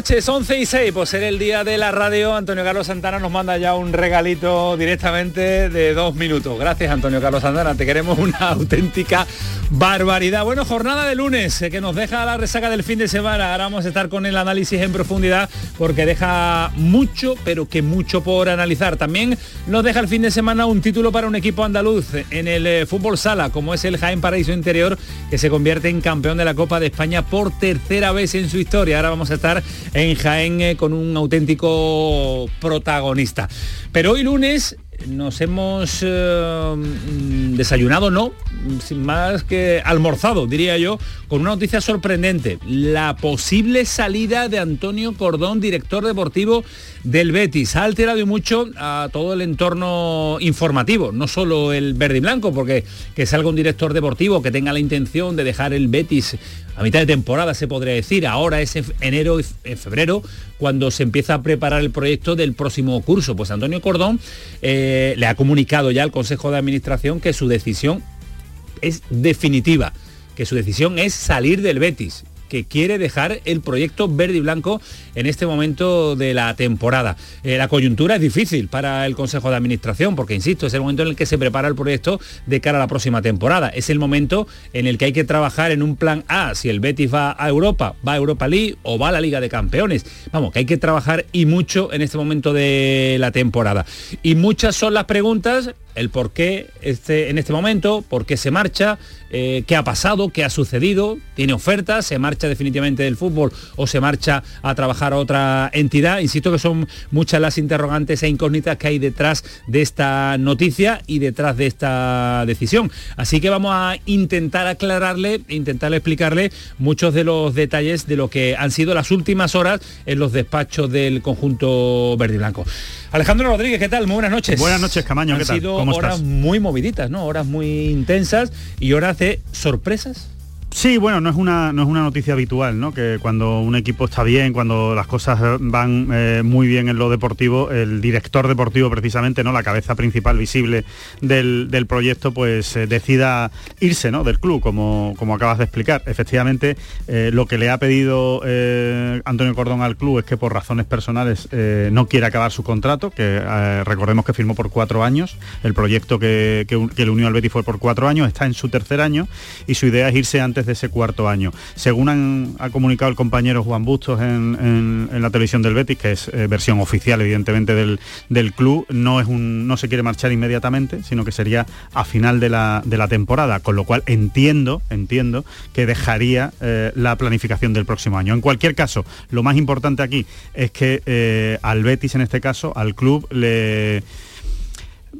Noches, 11 y 6, pues ser el día de la radio. Antonio Carlos Santana nos manda ya un regalito directamente de dos minutos. Gracias, Antonio Carlos Santana. Te queremos una auténtica barbaridad. Bueno, jornada de lunes eh, que nos deja la resaca del fin de semana. Ahora vamos a estar con el análisis en profundidad porque deja mucho, pero que mucho por analizar. También nos deja el fin de semana un título para un equipo andaluz en el eh, fútbol sala, como es el Jaén Paraíso Interior, que se convierte en campeón de la Copa de España por tercera vez en su historia. Ahora vamos a estar en Jaén eh, con un auténtico protagonista. Pero hoy lunes nos hemos eh, mm, desayunado, no, sin más que almorzado, diría yo, con una noticia sorprendente. La posible salida de Antonio Cordón, director deportivo del Betis. Ha alterado mucho a todo el entorno informativo, no solo el verde y blanco, porque que salga un director deportivo que tenga la intención de dejar el Betis a mitad de temporada, se podría decir. Ahora es enero y febrero cuando se empieza a preparar el proyecto del próximo curso. Pues Antonio Cordón eh, le ha comunicado ya al Consejo de Administración que su decisión es definitiva, que su decisión es salir del Betis que quiere dejar el proyecto verde y blanco en este momento de la temporada. Eh, la coyuntura es difícil para el Consejo de Administración, porque insisto, es el momento en el que se prepara el proyecto de cara a la próxima temporada. Es el momento en el que hay que trabajar en un plan A, si el Betis va a Europa, va a Europa League o va a la Liga de Campeones. Vamos, que hay que trabajar y mucho en este momento de la temporada. Y muchas son las preguntas el por qué este, en este momento, por qué se marcha, eh, qué ha pasado, qué ha sucedido, tiene ofertas, se marcha definitivamente del fútbol o se marcha a trabajar a otra entidad. Insisto que son muchas las interrogantes e incógnitas que hay detrás de esta noticia y detrás de esta decisión. Así que vamos a intentar aclararle, intentar explicarle muchos de los detalles de lo que han sido las últimas horas en los despachos del conjunto verde y blanco. Alejandro Rodríguez, ¿qué tal? Muy buenas noches. Buenas noches, Camaño, ¿qué tal? Han sido horas muy moviditas, ¿no? Horas muy intensas y horas de sorpresas Sí, bueno, no es una no es una noticia habitual, ¿no? Que cuando un equipo está bien, cuando las cosas van eh, muy bien en lo deportivo, el director deportivo precisamente, ¿no? La cabeza principal visible del, proyecto, pues eh, decida irse, ¿no? Del club, como, como acabas de explicar. Efectivamente, eh, lo que le ha pedido Antonio Cordón al club es que por razones personales no quiere acabar su contrato, que recordemos que firmó por cuatro años. El proyecto que, que, le unió al Betis fue por cuatro años, está en su tercer año y su idea es irse antes de ese cuarto año. Según ha comunicado el compañero Juan Bustos en, la televisión del Betis, que es eh, versión oficial evidentemente del, club, no, es un, no se quiere marchar inmediatamente, sino que sería a final de la, temporada, con lo cual entiendo, entiendo que dejaría eh, la planificación del próximo año. En cualquier caso, lo más importante aquí es que eh, al Betis en este caso, al club, le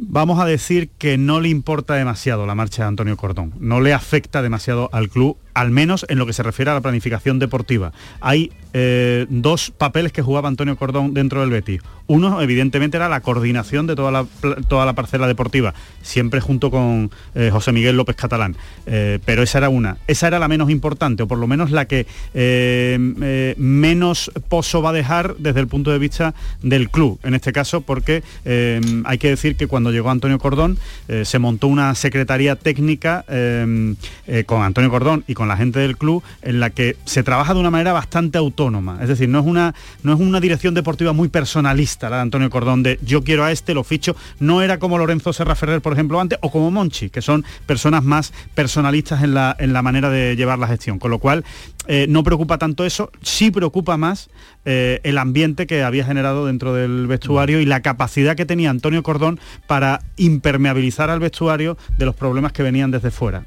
vamos a decir que no le importa demasiado la marcha de Antonio Cordón, no le afecta demasiado al club al menos en lo que se refiere a la planificación deportiva. Hay eh, dos papeles que jugaba Antonio Cordón dentro del Betis. Uno, evidentemente, era la coordinación de toda la, toda la parcela deportiva, siempre junto con eh, José Miguel López Catalán. Eh, pero esa era una. Esa era la menos importante, o por lo menos la que menos pozo va a dejar desde el punto de vista del club, en este caso, porque hay que decir que cuando llegó Antonio Cordón se montó una secretaría técnica con Antonio Cordón y con la gente del club en la que se trabaja de una manera bastante autónoma. Es decir, no es una, no es una dirección deportiva muy personalista la de Antonio Cordón de yo quiero a este, lo ficho. No era como Lorenzo Serra Ferrer, por ejemplo, antes, o como Monchi, que son personas más personalistas en la, en la manera de llevar la gestión. Con lo cual, eh, no preocupa tanto eso, sí preocupa más eh, el ambiente que había generado dentro del vestuario y la capacidad que tenía Antonio Cordón para impermeabilizar al vestuario de los problemas que venían desde fuera.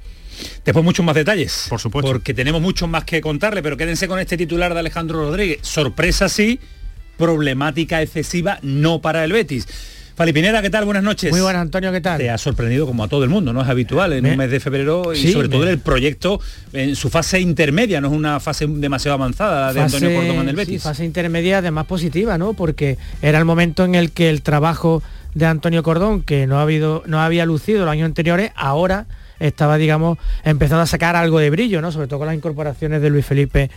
Después muchos más detalles. Por supuesto. Porque tenemos mucho más que contarle, pero quédense con este titular de Alejandro Rodríguez. Sorpresa sí, problemática excesiva no para el Betis. Falipinera, ¿qué tal? Buenas noches. Muy buenas, Antonio, ¿qué tal? Te ha sorprendido como a todo el mundo, ¿no? Es habitual en un mes de febrero y sobre todo en el proyecto en su fase intermedia, no es una fase demasiado avanzada de Antonio Cordón en el Betis. Sí, fase intermedia además positiva, ¿no? Porque era el momento en el que el trabajo de Antonio Cordón, que no, ha habido, no había lucido los años anteriores, ahora estaba, digamos, empezando a sacar algo de brillo, ¿no? Sobre todo con las incorporaciones de Luis Felipe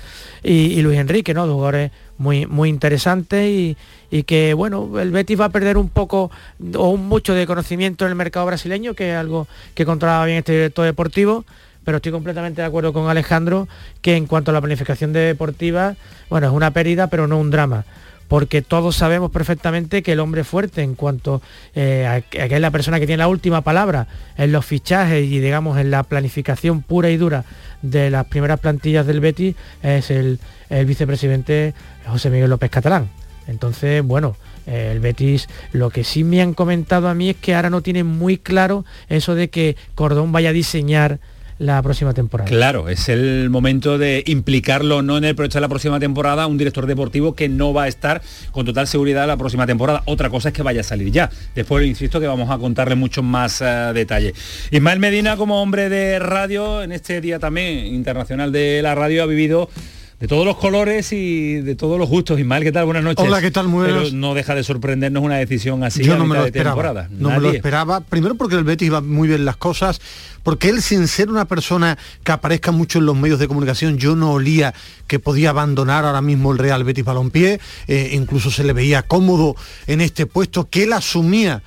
y, Luis Enrique, ¿no? Dos jugadores muy, muy interesantes y, que, bueno, el Betis va a perder un poco o mucho de conocimiento en el mercado brasileño, que es algo que controlaba bien este director deportivo pero estoy completamente de acuerdo con Alejandro que en cuanto a la planificación deportiva, bueno, es una pérdida, pero no un drama porque todos sabemos perfectamente que el hombre fuerte en cuanto eh, a, que es la persona que tiene la última palabra en los fichajes y digamos en la planificación pura y dura de las primeras plantillas del Betis es el, vicepresidente José Miguel López Catalán. Entonces, bueno, eh, el Betis, lo que sí me han comentado a mí es que ahora no tienen muy claro eso de que Cordón vaya a diseñar la próxima temporada. Claro, es el momento de implicarlo no en el proyecto de la próxima temporada, un director deportivo que no va a estar con total seguridad la próxima temporada. Otra cosa es que vaya a salir ya. Después, insisto, que vamos a contarle mucho más uh, detalle. Ismael Medina, como hombre de radio, en este día también internacional de la radio, ha vivido de todos los colores y de todos los gustos. Ismael, ¿qué tal? Buenas noches. Hola, ¿qué tal? Muy Pero no deja de sorprendernos una decisión así Yo no me lo esperaba. No me lo esperaba. Primero porque el Betis iba muy bien las cosas, porque él sin ser una persona que aparezca mucho en los medios de comunicación, yo no olía que podía abandonar ahora mismo el Real Betis Balompié, eh, incluso se le veía cómodo en este puesto, que él asumía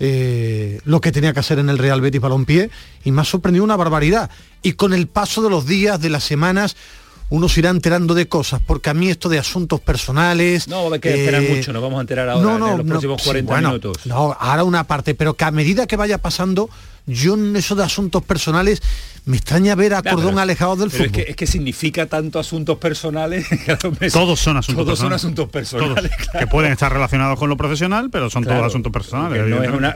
eh, lo que tenía que hacer en el Real Betis Balompié y me ha sorprendido una barbaridad. Y con el paso de los días, de las semanas, uno se irá enterando de cosas, porque a mí esto de asuntos personales... No, hay que esperar eh, mucho, nos vamos a enterar ahora en los próximos 40 minutos. No, ahora una parte, pero que a medida que vaya pasando, yo en eso de asuntos personales me extraña ver a Cordón alejado del fútbol. Es que, es que, significa tanto asuntos personales. todos son asuntos todos son asuntos personales. Que pueden estar relacionados con lo profesional, pero son todos asuntos personales.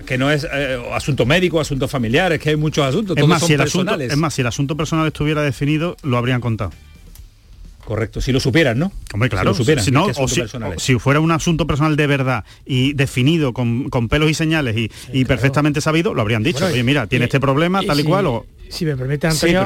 Que no es, eh, asunto médico, asuntos familiares, que hay muchos asuntos. Es más, si el Asunto, es más, si el asunto personal estuviera definido, lo habrían contado. Correcto, si lo supieran, ¿no? Hombre, claro, si, lo no, si, fuera un asunto personal de verdad y definido con, pelos y señales y, perfectamente sabido, lo habrían dicho. Oye, mira, tiene este problema, tal y, cual. O... Si me permite, Antonio,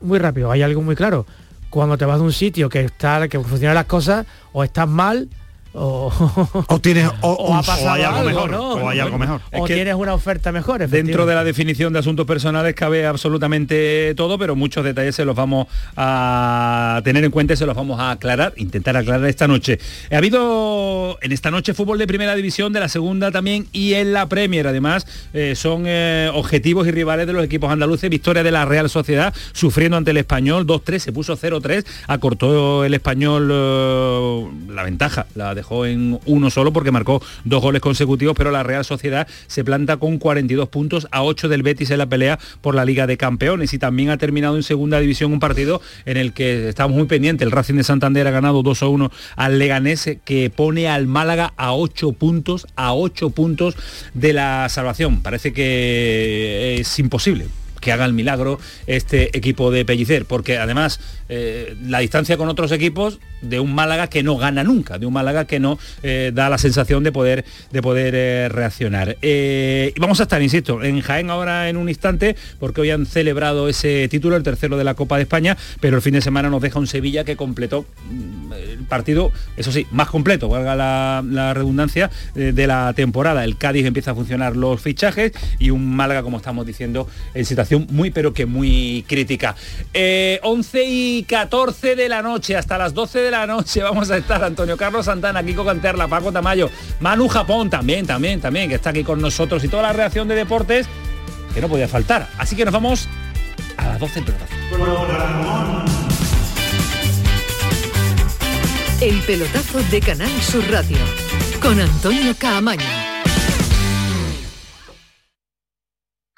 muy rápido, hay algo muy claro. Cuando te vas de un sitio que está, que funcionan las cosas, o estás mal o, tienes o, hay algo, mejor o hay algo mejor. o tienes una oferta mejor dentro de la definición de asuntos personales cabe absolutamente todo pero muchos detalles se los vamos a tener en cuenta y se los vamos a aclarar intentar aclarar esta noche. Ha habido en esta noche fútbol de primera división de la segunda también y en la Premier. Además eh, son eh, objetivos y rivales de los equipos andaluces. Victoria de la Real Sociedad sufriendo ante el español 2-3 se puso 0-3 acortó el español eh, la ventaja la de dejó en uno solo porque marcó dos goles consecutivos, pero la Real Sociedad se planta con 42 puntos a 8 del Betis en la pelea por la Liga de Campeones y también ha terminado en segunda división un partido en el que estamos muy pendientes. El Racing de Santander ha ganado 2 a 1 al Leganés que pone al Málaga a 8 puntos, a 8 puntos de la salvación. Parece que es imposible que haga el milagro este equipo de Pellicer, porque además eh, la distancia con otros equipos de un Málaga que no gana nunca, de un Málaga que no eh, da la sensación de poder, de poder eh, reaccionar. y vamos a estar, insisto, en Jaén ahora en un instante, porque hoy han celebrado ese título, el tercero de la Copa de España, pero el fin de semana nos deja un Sevilla que completó mm, el partido, eso sí, más completo, valga la, redundancia, de la temporada. El Cádiz empieza a funcionar los fichajes y un Málaga, como estamos diciendo, en situación muy pero que muy crítica. 11 eh, y 14 de la noche, hasta las 12 de la noche vamos a estar Antonio Carlos Santana, Kiko Canterla, Paco Tamayo, Manu Japón también, también, también, que está aquí con nosotros y toda la reacción de deportes que no podía faltar. Así que nos vamos a las 12 pelotazo. El pelotazo de Canal Sur Radio con Antonio Caamaño.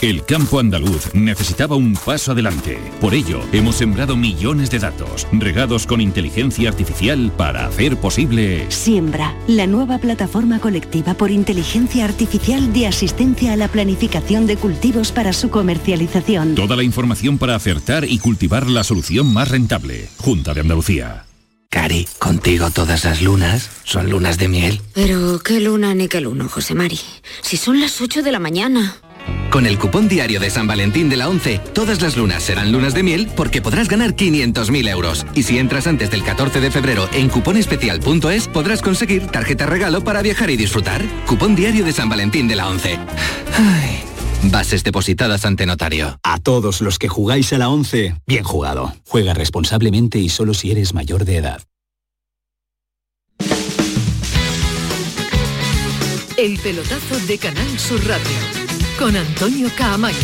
El campo andaluz necesitaba un paso adelante. Por ello, hemos sembrado millones de datos, regados con inteligencia artificial para hacer posible... Siembra, la nueva plataforma colectiva por inteligencia artificial de asistencia a la planificación de cultivos para su comercialización. Toda la información para acertar y cultivar la solución más rentable. Junta de Andalucía. Cari, contigo todas las lunas son lunas de miel. Pero qué luna ni qué luno, José Mari. Si son las 8 de la mañana. Con el cupón diario de San Valentín de la 11, todas las lunas serán lunas de miel porque podrás ganar 500.000 euros. Y si entras antes del 14 de febrero en cuponespecial.es, podrás conseguir tarjeta regalo para viajar y disfrutar. Cupón diario de San Valentín de la 11. Bases depositadas ante notario. A todos los que jugáis a la 11, bien jugado. Juega responsablemente y solo si eres mayor de edad. El pelotazo de Canal Sur Radio con Antonio Caamaño.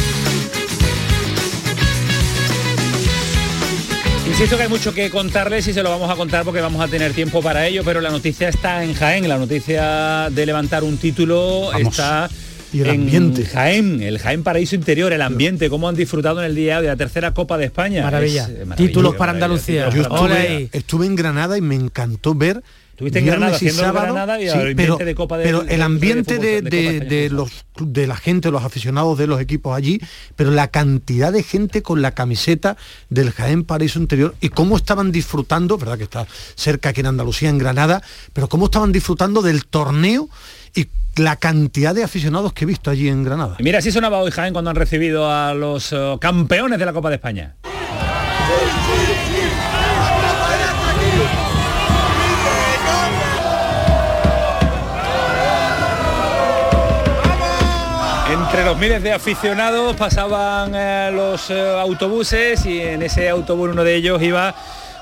Insisto que hay mucho que contarles y se lo vamos a contar porque vamos a tener tiempo para ello, pero la noticia está en Jaén, la noticia de levantar un título está y el ambiente. Jaén, el Jaén Paraíso Interior, el ambiente, cómo han disfrutado en el día de la tercera Copa de España. Maravilla. Títulos para Andalucía. Yo estuve en Granada y me encantó ver Tuviste en Granada, y Granada y el pero, de Copa de, pero el ambiente de, los de la gente, los aficionados de los equipos allí, pero la cantidad de gente con la camiseta del Jaén Paraíso Interior y cómo estaban disfrutando, verdad que está cerca aquí en Andalucía, en Granada, pero cómo estaban disfrutando del torneo y la cantidad de aficionados que he visto allí en Granada. mira, así sonaba hoy Jaén cuando han recibido a los eh, campeones de la Copa de España. Entre los miles de aficionados pasaban eh, los eh, autobuses y en ese autobús uno de ellos iba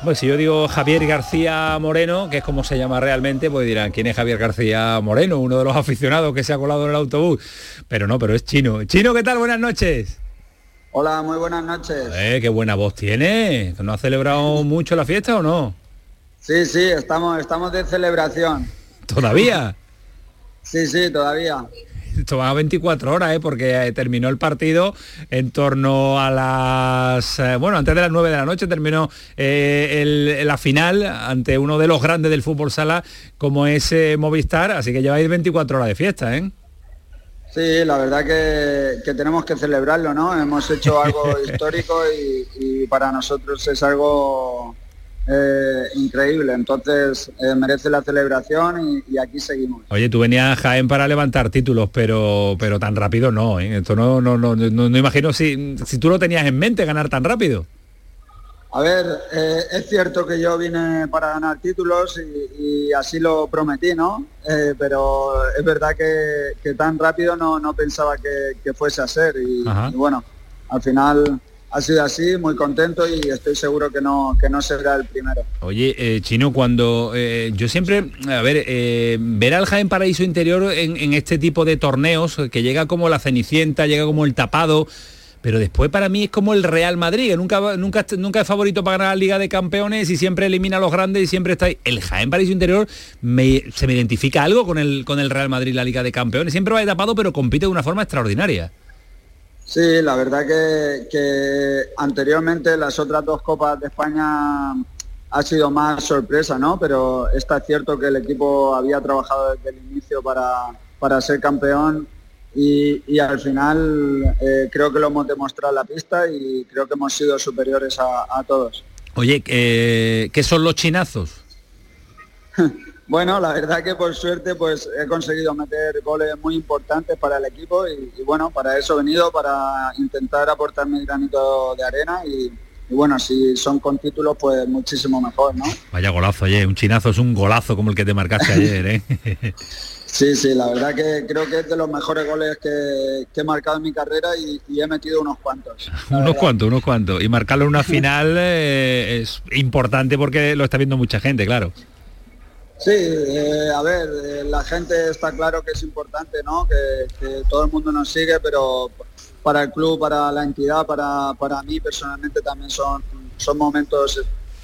pues si yo digo Javier García Moreno, que es como se llama realmente, pues dirán, ¿quién es Javier García Moreno? Uno de los aficionados que se ha colado en el autobús. Pero no, pero es chino. Chino, ¿qué tal? Buenas noches. Hola, muy buenas noches. Eh, qué buena voz tiene. ¿No ha celebrado mucho la fiesta o no? Sí, sí, estamos, estamos de celebración. ¿Todavía? Sí, sí, todavía esto va a 24 horas, ¿eh? porque eh, terminó el partido en torno a las, eh, bueno, antes de las 9 de la noche terminó la final ante uno de los grandes del fútbol sala como es Movistar, así que lleváis 24 horas de fiesta, ¿eh? Sí, la verdad que, tenemos que celebrarlo, ¿no? Hemos hecho algo histórico y para nosotros es algo eh, increíble. Entonces eh, merece la celebración y, aquí seguimos. Oye, tú venías a Jaén para levantar títulos, pero pero tan rápido no. ¿eh? Esto no, no, no, no, imagino si, si tú lo tenías en mente ganar tan rápido. A ver, es cierto que yo vine para ganar títulos y, así lo prometí, ¿no? pero es verdad que, tan rápido no, no pensaba que, fuese a ser y bueno, al final ha sido así, muy contento y estoy seguro que no, que no será el primero. Oye, eh, Chino, cuando eh, yo siempre, a ver, eh, ver al Jaén Paraíso Interior en, este tipo de torneos, que llega como la Cenicienta, llega como el tapado, pero después para mí es como el Real Madrid, nunca, nunca, nunca es favorito para ganar la Liga de Campeones y siempre elimina a los grandes y siempre está ahí. El Jaén Paraíso Interior se me identifica algo con el, con el Real Madrid, la Liga de Campeones. Siempre va de tapado, pero compite de una forma extraordinaria. Sí, la verdad que, anteriormente las otras dos Copas de España ha sido más sorpresa, ¿no? Pero está cierto que el equipo había trabajado desde el inicio para, ser campeón y, al final eh, creo que lo hemos demostrado en la pista y creo que hemos sido superiores a, todos. Oye, eh, ¿qué son los chinazos? Bueno, la verdad que por suerte pues he conseguido meter goles muy importantes para el equipo y, bueno, para eso he venido, para intentar aportar mi granito de arena y, bueno, si son con títulos pues muchísimo mejor, ¿no? Vaya golazo, oye, un chinazo es un golazo como el que te marcaste ayer, ¿eh? Sí, sí, la verdad que creo que es de los mejores goles que, he marcado en mi carrera y, he metido unos cuantos. unos cuantos, unos cuantos. Y marcarlo en una final eh, es importante porque lo está viendo mucha gente, claro. Sí, eh, a ver, eh, la gente está claro que es importante, ¿no? Que, todo el mundo nos sigue, pero para el club, para la entidad, para, para mí personalmente también son, son momentos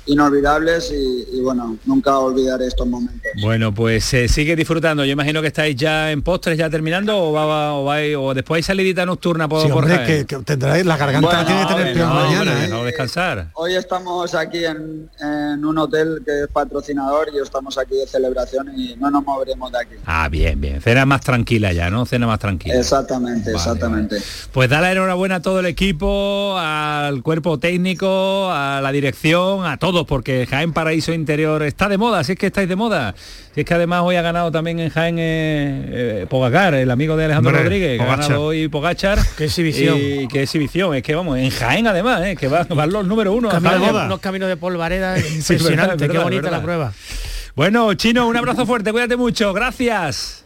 inolvidables y, bueno, nunca olvidaré estos momentos. Bueno, pues sigue disfrutando. Yo imagino que estáis ya en postres, ya terminando, o, va, o, o después hay salidita nocturna por, sí, hombre, que, que, tendráis la garganta tiene que tener peor mañana. ¿eh? descansar. Hoy estamos aquí en, en, un hotel que es patrocinador y estamos aquí de celebración y no nos moveremos de aquí. Ah, bien, bien. Cena más tranquila ya, ¿no? Cena más tranquila. Exactamente, exactamente. Pues dale enhorabuena a todo el equipo, al cuerpo técnico, a la dirección, a todos porque Jaén Paraíso Interior está de moda, si es que estáis de moda. Si es que además hoy ha ganado también en Jaén eh, eh Pogacar, el amigo de Alejandro Rodríguez, que ha ganado hoy Pogachar. Qué exhibición. Y qué exhibición, es que vamos, en Jaén además, eh, que van, los número uno. Camino de, unos caminos de polvareda impresionante, qué bonita la prueba. Bueno, Chino, un abrazo fuerte, cuídate mucho, gracias.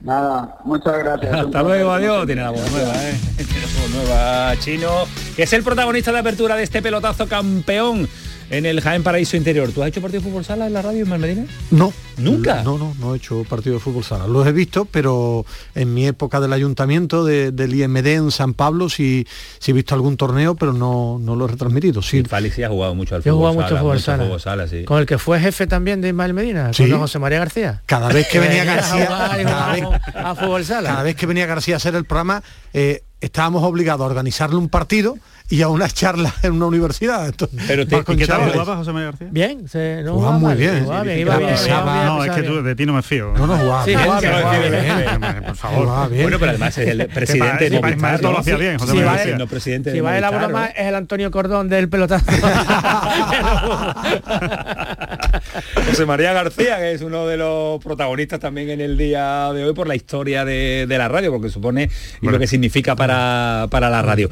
Nada, muchas gracias. Hasta luego, adiós. Tiene la voz nueva, ¿eh? Tiene la voz nueva, Chino, que es el protagonista de apertura de este pelotazo campeón en el Jaén Paraíso Interior. ¿Tú has hecho partido de fútbol sala en la radio en Malmedina? No. ¿Nunca? No, no, no he hecho partido de fútbol sala. Los he visto, pero en mi época del ayuntamiento, del IMD en San Pablo, sí, sí he visto algún torneo, pero no, no lo he retransmitido. Sí. Fali sí ha jugado mucho al fútbol Yo he jugado mucho fútbol sala. sí. Con el que fue jefe también de Ismael Medina, con José María García. Cada vez que venía García... cada, vez, a fútbol sala. cada vez que venía García a hacer el programa, eh, estábamos obligados a organizarle un partido y a una charla en una universidad. Pero te, ¿qué tal jugaba José María García? Bien, se, no jugaba muy bien. Jugaba bien, iba bien, no, es que tú, de ti no me fío. No, no jugaba, sí, jugaba bien, bien, por favor. Bien. Bueno, pero además es el presidente de Movistar. Todo lo hacía bien, José María García. No, presidente si va la broma, es el Antonio Cordón del pelotazo. José María García, que es uno de los protagonistas también en el día de hoy por la historia de, de la radio, porque supone y lo que significa para, para la radio.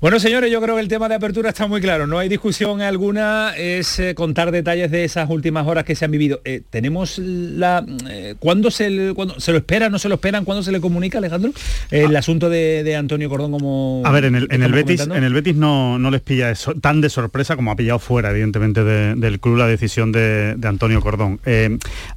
Bueno, señores, yo creo que el tema de apertura está muy claro, no hay discusión alguna, es eh, contar detalles de esas últimas horas que se han vivido. Eh, ¿Tenemos la... Eh, ¿Cuándo se, cuando, se lo espera, no se lo esperan? ¿Cuándo se le comunica, Alejandro? El ah. asunto de, Antonio Cordón como... A ver, en el, en el Betis, en el Betis no, no les pilla eso, tan de sorpresa como ha pillado fuera, evidentemente, del club la decisión de, Antonio Cordón.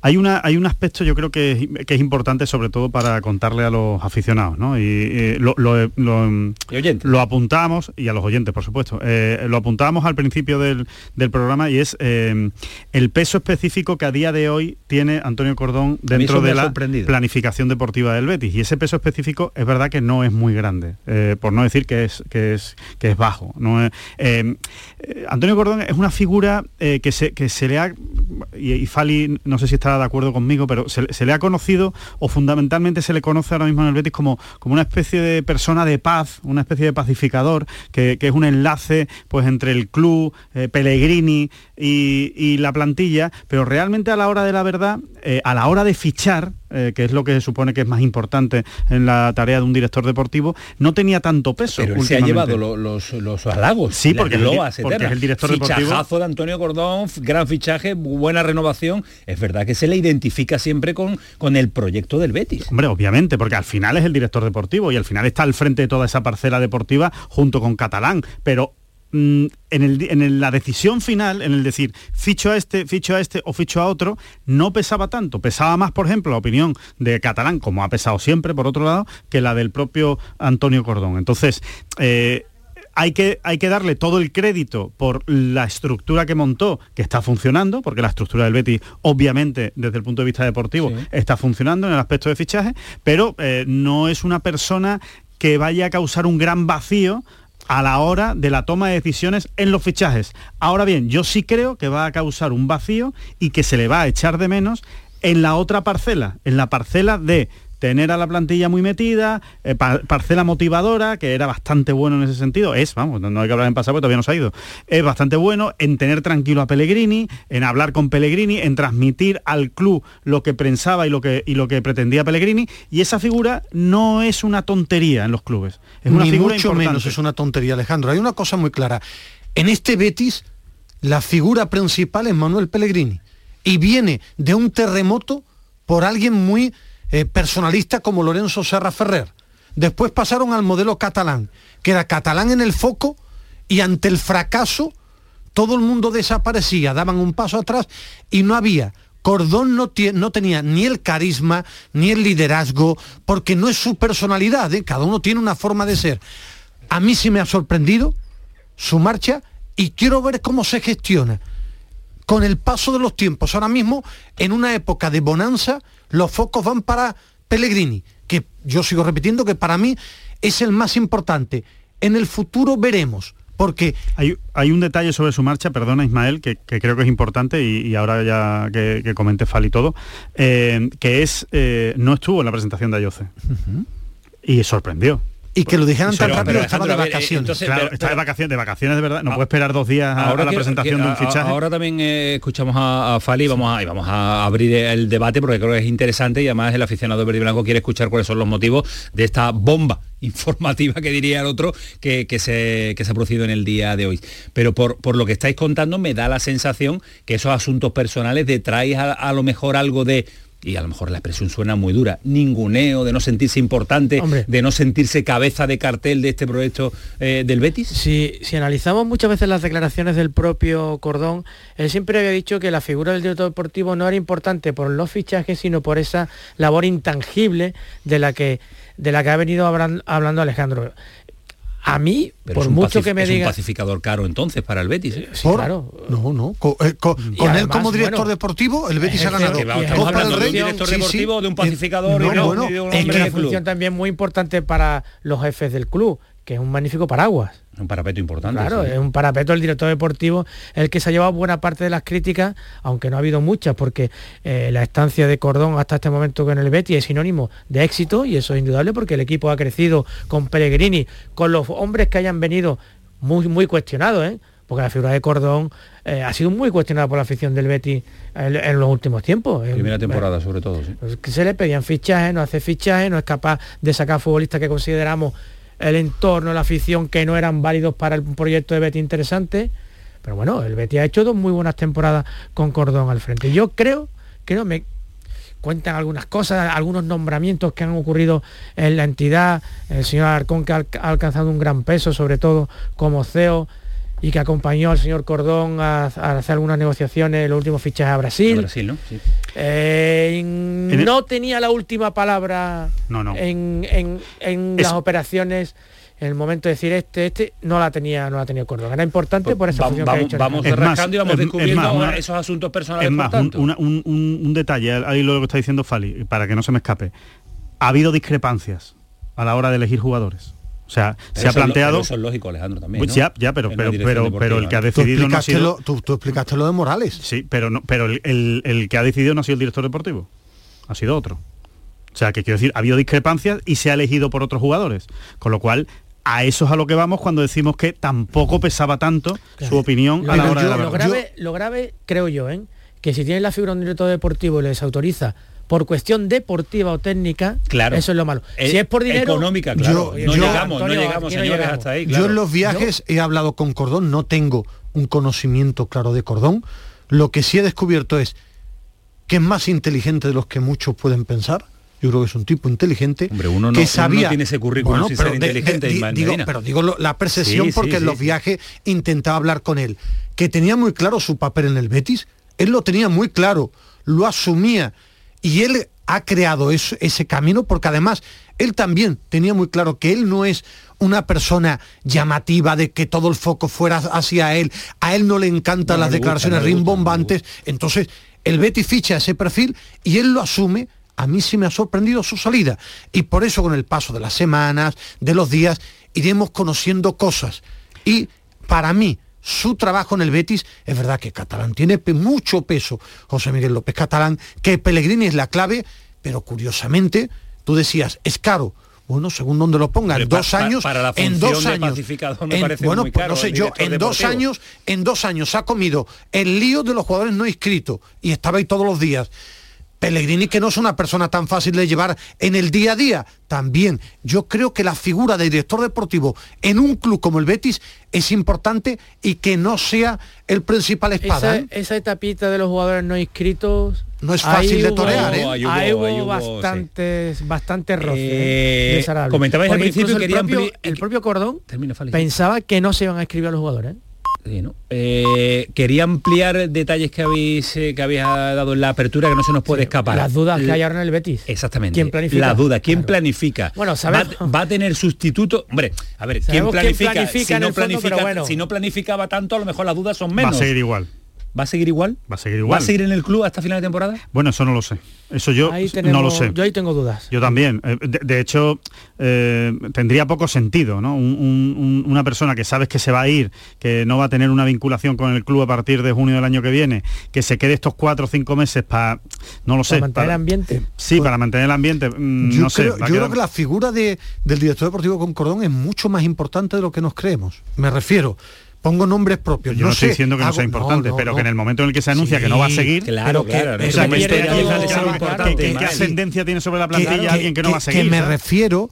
hay, una, hay un aspecto yo creo que es, que es importante sobre todo para contarle a los aficionados, ¿no? Y lo, lo, lo apuntamos, y a los oyentes, por supuesto, eh, lo apuntábamos al principio del, programa y es eh, el peso específico que a día de hoy tiene Antonio Cordón dentro de la planificación deportiva del Betis. Y ese peso específico es verdad que no es muy grande, eh, por no decir que es, que es, que es bajo. ¿no? Antonio Cordón es una figura que, se, que se le ha, y, Fali no sé si estará de acuerdo conmigo, pero se, le ha conocido o fundamentalmente se le conoce ahora mismo en el Betis como, como una especie de persona de paz, una especie de pacificador, que, que es un enlace pues entre el club, eh, Pellegrini y, la plantilla, pero realmente a la hora de la verdad, eh, a la hora de fichar, eh, que es lo que se supone que es más importante en la tarea de un director deportivo, no tenía tanto peso. Pero se ha llevado los, los, halagos. Sí, porque, es, porque es el director Fichajazo de Antonio Cordón, gran fichaje, buena renovación. Es verdad que se le identifica siempre con, con el proyecto del Betis. Hombre, obviamente, porque al final es el director deportivo y al final está al frente de toda esa parcela deportiva junto con Catalán. Pero Mm, en, la decisión final, en el decir ficho a este, ficho a este o ficho a otro, no pesaba tanto. Pesaba más, por ejemplo, la opinión de Catalán, como ha pesado siempre, por otro lado, que la del propio Antonio Cordón. Entonces, eh, hay que, hay que, darle todo el crédito por la estructura que montó, que está funcionando, porque la estructura del Betis, obviamente, desde el punto de vista deportivo, está funcionando en el aspecto de fichaje, pero eh, no es una persona que vaya a causar un gran vacío a la hora de la toma de decisiones en los fichajes. Ahora bien, yo sí creo que va a causar un vacío y que se le va a echar de menos en la otra parcela, en la parcela de tener a la plantilla muy metida, eh, parcela motivadora, que era bastante bueno en ese sentido, es, vamos, no hay que hablar en pasado porque todavía no se ha ido, es bastante bueno en tener tranquilo a Pellegrini, en hablar con Pellegrini, en transmitir al club lo que pensaba y lo que, y lo que pretendía Pellegrini, y esa figura no es una tontería en los clubes, es una Ni figura mucho menos es una tontería, Alejandro. Hay una cosa muy clara, en este Betis la figura principal es Manuel Pellegrini, y viene de un terremoto por alguien muy eh, personalistas como Lorenzo Serra Ferrer. Después pasaron al modelo catalán, que era catalán en el foco y ante el fracaso todo el mundo desaparecía, daban un paso atrás y no había. Cordón no, no tenía ni el carisma ni el liderazgo, porque no es su personalidad, ¿eh? cada uno tiene una forma de ser. A mí sí me ha sorprendido su marcha y quiero ver cómo se gestiona. con el paso de los tiempos, ahora mismo, en una época de bonanza, los focos van para Pellegrini, que yo sigo repitiendo que para mí es el más importante. En el futuro veremos porque hay, hay, un detalle sobre su marcha, perdona Ismael, que, creo que es importante y, ahora ya que, comente Fali y todo, eh, que es, eh, no estuvo en la presentación de Ayoce y sorprendió. Y que lo dijeran tan rápido, estaba de vacaciones. claro, está de vacaciones, de vacaciones de verdad. No puede esperar dos días a, la presentación de un fichaje. Ahora también eh, escuchamos a, Fali y vamos a, y vamos a abrir el debate porque creo que es interesante y además el aficionado verde y blanco quiere escuchar cuáles son los motivos de esta bomba informativa que diría el otro que, se, se ha producido en el día de hoy. Pero por, por lo que estáis contando me da la sensación que esos asuntos personales detraen a lo mejor algo de y a lo mejor la expresión suena muy dura, ninguneo, de no sentirse importante, de no sentirse cabeza de cartel de este proyecto eh, del Betis? Si, si analizamos muchas veces las declaraciones del propio Cordón, él siempre había dicho que la figura del director deportivo no era importante por los fichajes, sino por esa labor intangible de la que, de la que ha venido hablando Alejandro a mí, por mucho que me diga... un pacificador caro entonces para el Betis. ¿eh? Sí, claro. No, no. Con, eh, él como director deportivo, el Betis ha ganado. Copa del Rey. director deportivo, de un pacificador y, no, de un hombre una función también muy importante para los jefes del club que es un magnífico paraguas. Un parapeto importante. Claro, es un parapeto el director deportivo, el que se ha llevado buena parte de las críticas, aunque no ha habido muchas, porque eh, la estancia de Cordón hasta este momento con el Betty es sinónimo de éxito, y eso es indudable porque el equipo ha crecido con Pellegrini, con los hombres que hayan venido muy, muy cuestionados, ¿eh? porque la figura de Cordón eh, ha sido muy cuestionada por la afición del Betty en, los últimos tiempos. Primera temporada, sobre todo. Sí. Pues se le pedían fichajes, no hace fichajes, no es capaz de sacar futbolistas que consideramos el entorno, la afición que no eran válidos para el proyecto de Betty interesante. Pero bueno, el Betty ha hecho dos muy buenas temporadas con Cordón al frente. Yo creo, creo, me cuentan algunas cosas, algunos nombramientos que han ocurrido en la entidad. El señor Arcón que ha alcanzado un gran peso, sobre todo como CEO y que acompañó al señor Cordón a, hacer algunas negociaciones, los últimos fichajes a Brasil. ¿no? Eh, no tenía la última palabra en, las operaciones en el momento de decir este, este, no la tenía, no la tenía Cordón. Era importante por esa función vamos, que ha hecho Vamos rascando y vamos descubriendo esos asuntos personales. Es más, un, un, detalle, ahí lo que está diciendo Fali, para que no se me escape. Ha habido discrepancias a la hora de elegir jugadores. O sea, se ha planteado... eso es lógico, Alejandro, también. Pues ya, ya, pero, pero, pero, pero, el que ha decidido no ha sido... Tú, explicaste lo de Morales. Sí, pero, no, pero el, el, que ha decidido no ha sido el director deportivo. Ha sido otro. O sea, que quiero decir, ha habido discrepancias y se ha elegido por otros jugadores. Con lo cual, a eso es a lo que vamos cuando decimos que tampoco pesaba tanto su opinión a la hora de la lo grave, lo grave, creo yo, ¿eh? que si tiene la figura de un director deportivo y les autoriza por cuestión deportiva o técnica, claro. eso es lo malo. si es por dinero... Económica, claro. Yo, no, llegamos, no llegamos, señores, hasta ahí. Yo en los viajes he hablado con Cordón, no tengo un conocimiento claro de Cordón. Lo que sí he descubierto es que es más inteligente de los que muchos pueden pensar. Yo creo que es un tipo inteligente Hombre, uno no, que sabía. no tiene ese currículum sin ser inteligente. digo, pero digo la percepción porque en los viajes intentaba hablar con él, que tenía muy claro su papel en el Betis. Él lo tenía muy claro, lo asumía y él ha creado ese camino porque además él también tenía muy claro que él no es una persona llamativa de que todo el foco fuera hacia él. A él no le encantan las declaraciones rimbombantes. Entonces, el Betty ficha ese perfil y él lo asume. A mí sí me ha sorprendido su salida. Y por eso con el paso de las semanas, de los días, iremos conociendo cosas. Y para mí, su trabajo en el Betis, es verdad que Catalán tiene mucho peso, José Miguel López Catalán, que Pellegrini es la clave, pero curiosamente, tú decías, es caro. Bueno, según donde lo pongan, dos años, en dos años, bueno, pues no sé yo, en dos años, en dos años ha comido el lío de los jugadores no inscritos y estaba ahí todos los días. Pellegrini que no es una persona tan fácil de llevar en el día a día. También yo creo que la figura de director deportivo en un club como el Betis es importante y que no sea el principal espada. Esa, ¿eh? esa etapita de los jugadores no inscritos no es fácil de torear, ¿eh? Ahí hubo, bastantes, bastantes roces. Eh, comentabais al principio que el propio, Cordón pensaba que no se iban a escribir a los jugadores. ¿eh? Eh, quería ampliar detalles que habéis eh, que habéis dado en la apertura que no se nos puede escapar. Las dudas que hay ahora en el Betis. Exactamente. ¿Quién planifica? Las dudas. ¿Quién planifica? Bueno, Va, a tener sustituto. Hombre, a ver, ¿quién planifica? si, no planifica si no planificaba tanto, a lo mejor las dudas son menos. Va a seguir igual. ¿Va a seguir igual? Va a seguir igual. ¿Va a seguir en el club hasta final de temporada? Bueno, eso no lo sé. Eso yo no lo sé. Yo ahí tengo dudas. Yo también. Eh, de, hecho, eh, tendría poco sentido, ¿no? una persona que sabes que se va a ir, que no va a tener una vinculación con el club a partir de junio del año que viene, que se quede estos cuatro o cinco meses para, no lo sé. Para mantener el ambiente. Sí, para mantener el ambiente. Mm, yo no creo, sé. Yo creo que la figura de, del director deportivo con Cordón es mucho más importante de lo que nos creemos. Me refiero pongo nombres propios. Yo no, estoy diciendo que no sea importante, pero que en el momento en el que se anuncia que no va a seguir, claro, claro, ¿qué ascendencia tiene sobre la plantilla alguien que no va a seguir? Que me refiero,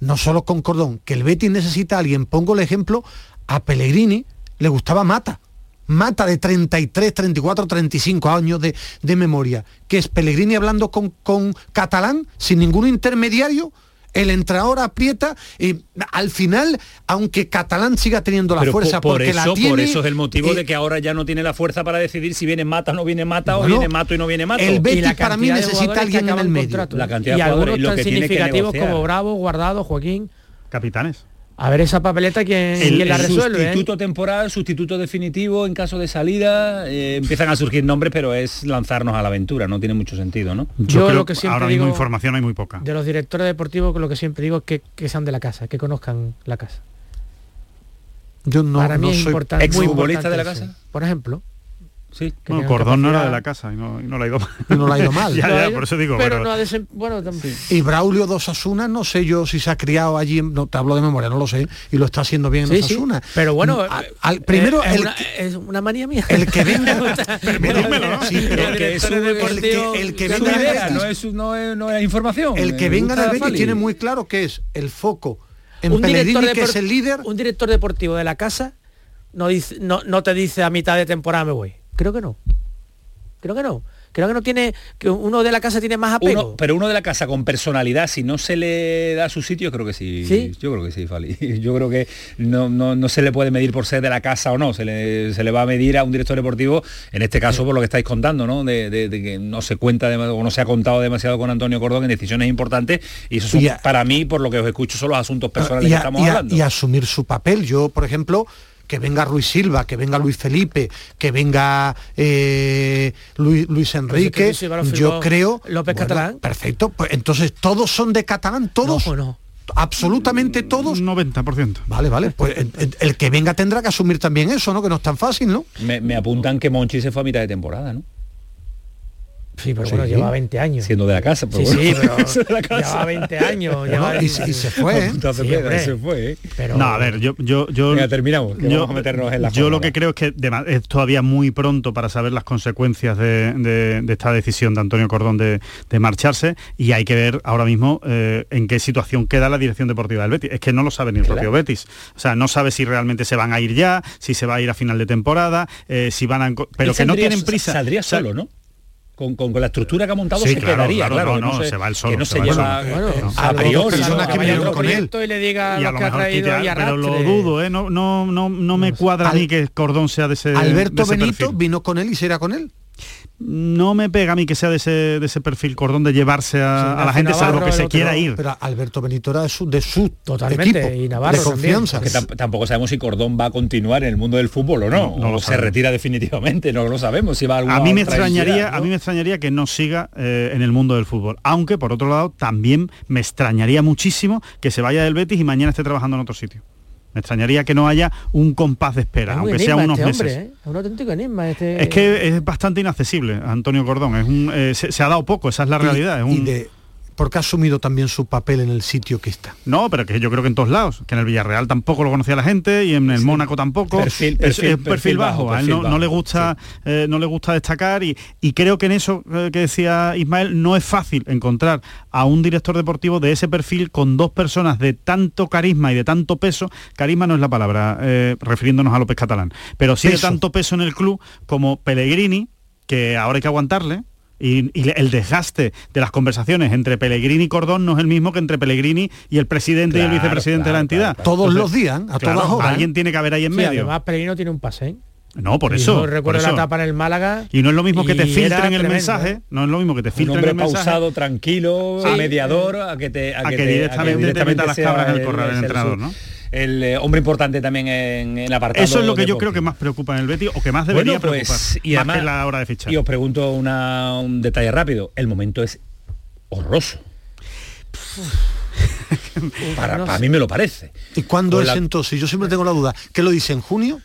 no solo con Cordón, que el Betis necesita a alguien, pongo el ejemplo, a Pellegrini le gustaba Mata. Mata de 33, 34, 35 años de, de memoria, que es Pellegrini hablando con, con catalán, sin ningún intermediario, el entrenador aprieta y al final, aunque Catalán siga teniendo la fuerza por, porque eso, la tiene, por eso es el motivo de que ahora ya no tiene la fuerza para decidir si viene Mata o no viene Mata o viene Mato y no viene Mato. El Betis para mí necesita alguien en el medio. La cantidad y de algunos lo tan que significativos tiene que como Bravo, Guardado, Joaquín. Capitanes. A ver esa papeleta quién, el, la resuelve. ¿eh? Sustituto temporal, sustituto definitivo en caso de salida. Eh, empiezan a surgir nombres, pero es lanzarnos a la aventura, no tiene mucho sentido, ¿no? Yo, lo que siempre ahora digo, mismo información hay muy poca. De los directores deportivos lo que siempre digo es que, que sean de la casa, que conozcan la casa. Yo no, Para mí no es soy importante. ¿Exfutbolista de la eso. casa? Por ejemplo. Sí. No, Cordón no era de la casa y no, y no le ha ido mal. Y no le ha ido mal. ya, No ha ya, ido- por eso digo. Pero, pero- no ha desem- bueno, tam- Y Braulio dos Asuna, no sé yo si se ha criado allí, no te hablo de memoria, no lo sé, y lo está haciendo bien en Sí, sí. Osasuna. Pero bueno, Al- eh, al- primero, eh, es, el, una, es una manía mía. el que venga, Permitírmelo, ¿no? Sí, pero que es su- el que, el venga idea, Betis- no es, no, es, no es información. el que venga del Betis tiene muy claro que es el foco en un director, que es el líder. un director deportivo de la casa no, dice, no, no te dice a mitad de temporada me voy. Creo que no. Creo que no. Creo que no tiene, que uno de la casa tiene más apego. Uno- pero uno de la casa con personalidad, si no se le da su sitio, creo que sí. ¿Sí? Yo creo que sí, Fali. Yo creo que no, no, no se le puede medir por ser de la casa o no. Se le, se le va a medir a un director deportivo, en este caso por lo que estáis contando, ¿no? De, de- de que no se cuenta dema- o no se ha contado demasiado con Antonio Cordón en decisiones importantes. Y eso son, Y a- para mí, por lo que os escucho, son los asuntos personales y, que estamos y a- hablando. y asumir su papel. Yo, por ejemplo, que venga Ruiz Silva, que venga Luis Felipe, que venga eh, Luis, Luis Enrique, yo creo... López Catalán. Perfecto, pues entonces todos son de catalán, todos. No, no. Absolutamente todos. 90%. Vale, vale, pues el, el- el que venga tendrá que asumir también eso, ¿no? Que no es tan fácil, ¿no? Me, me apuntan que Monchi se fue a mitad de temporada, ¿no? Sí, pero Sí. bueno, lleva 20 años. Siendo de la casa. Sí, pero sí, bueno, pero eso de la casa. lleva 20 años. lleva Bueno, y, se- y se fue, ¿eh? Sí, se fue, ¿eh? pero, No, a ver, yo, yo, yo Venga, terminamos, que yo, vamos a meternos en la yo lo que creo es que es todavía muy pronto para saber las consecuencias de, de- de esta decisión de Antonio Cordón de, de marcharse y hay que ver ahora mismo eh, en qué situación queda la dirección deportiva del Betis. Es que no lo sabe ni el propio Betis. O sea, no sabe si realmente se van a ir ya, si se va a ir a final de temporada, eh, si van a... Pero que no tienen prisa. Saldría solo, ¿no? Con, con- con la estructura que ha montado Sí, se claro, quedaría, claro, claro. no, que no, se, se va él solo, que no se se, lleva. Bueno, eh, a priori. personas ¿no? que Vaya vinieron otro con él. proyecto y le diga y a lo lo que ha mejor traído quite- y pero lo dudo, ¿eh? No, no, no, no me cuadra a mí Al- que Cordón sea de ese de Alberto ese Benito perfil. vino con él y se irá con él. No me pega a mí que sea de ese, de ese perfil cordón de llevarse a, Sí, a la gente salvo Navarro, que el se otro, quiera ir. Pero Alberto Benito era de su, de su Totalmente, equipo, y Navarro de confianza. Que tam- tampoco sabemos si Cordón va a continuar en el mundo del fútbol o no, No, no lo o se retira definitivamente, no lo sabemos. Si va a, A mí me extrañaría, a mí me extrañaría que no siga eh, en el mundo del fútbol. Aunque por otro lado también me extrañaría muchísimo que se vaya del Betis y mañana esté trabajando en otro sitio. Me extrañaría que no haya un compás de espera, Es un aunque sea unos este meses. hombre, ¿eh? Es un auténtico enigma este. Es que es bastante inaccesible Antonio Cordón. Es un, eh, se, se ha dado poco, esa es la realidad. es Y, y un- de, porque ha asumido también su papel en el sitio que está. No, pero que yo creo que en todos lados, que en el Villarreal tampoco lo conocía la gente y en el Mónaco tampoco. Perfil- Es- perfil- es perfil, perfil bajo, bajo, a él no, le gusta eh, no le gusta destacar y, y creo que en eso eh, que decía Ismael no es fácil encontrar a un director deportivo de ese perfil con dos personas de tanto carisma y de tanto peso, carisma no es la palabra, eh, refiriéndonos a López Catalán, pero sí de tanto peso en el club como Pellegrini, que ahora hay que aguantarle, y, y el desgaste de las conversaciones entre Pellegrini y Cordón no es el mismo que entre Pellegrini y el presidente y el Claro, vicepresidente de la entidad. claro, Todos Entonces, los días, a todas horas. Alguien tiene que haber ahí en Sí, medio. además Pellegrino tiene un pase. no, por eso. yo recuerdo eso. la etapa en el Málaga. Y no es lo mismo que te filtren el tremendo, mensaje, ¿eh? no es lo mismo que te filtren el mensaje. pausado, tranquilo, Sí. mediador, a que te a que directamente te meta las cabras en el corral el el- entrenador, ¿no? El eh, hombre importante también en el apartado. Eso es lo que yo creo que más preocupa en el Betis o que más debería pues, preocupar. Y más además, que la hora de fichar. Y os pregunto un detalle rápido. El momento es horroroso. para, para mí me lo parece. ¿Y cuándo es la- entonces? Yo siempre tengo la duda. ¿Qué lo dice en junio?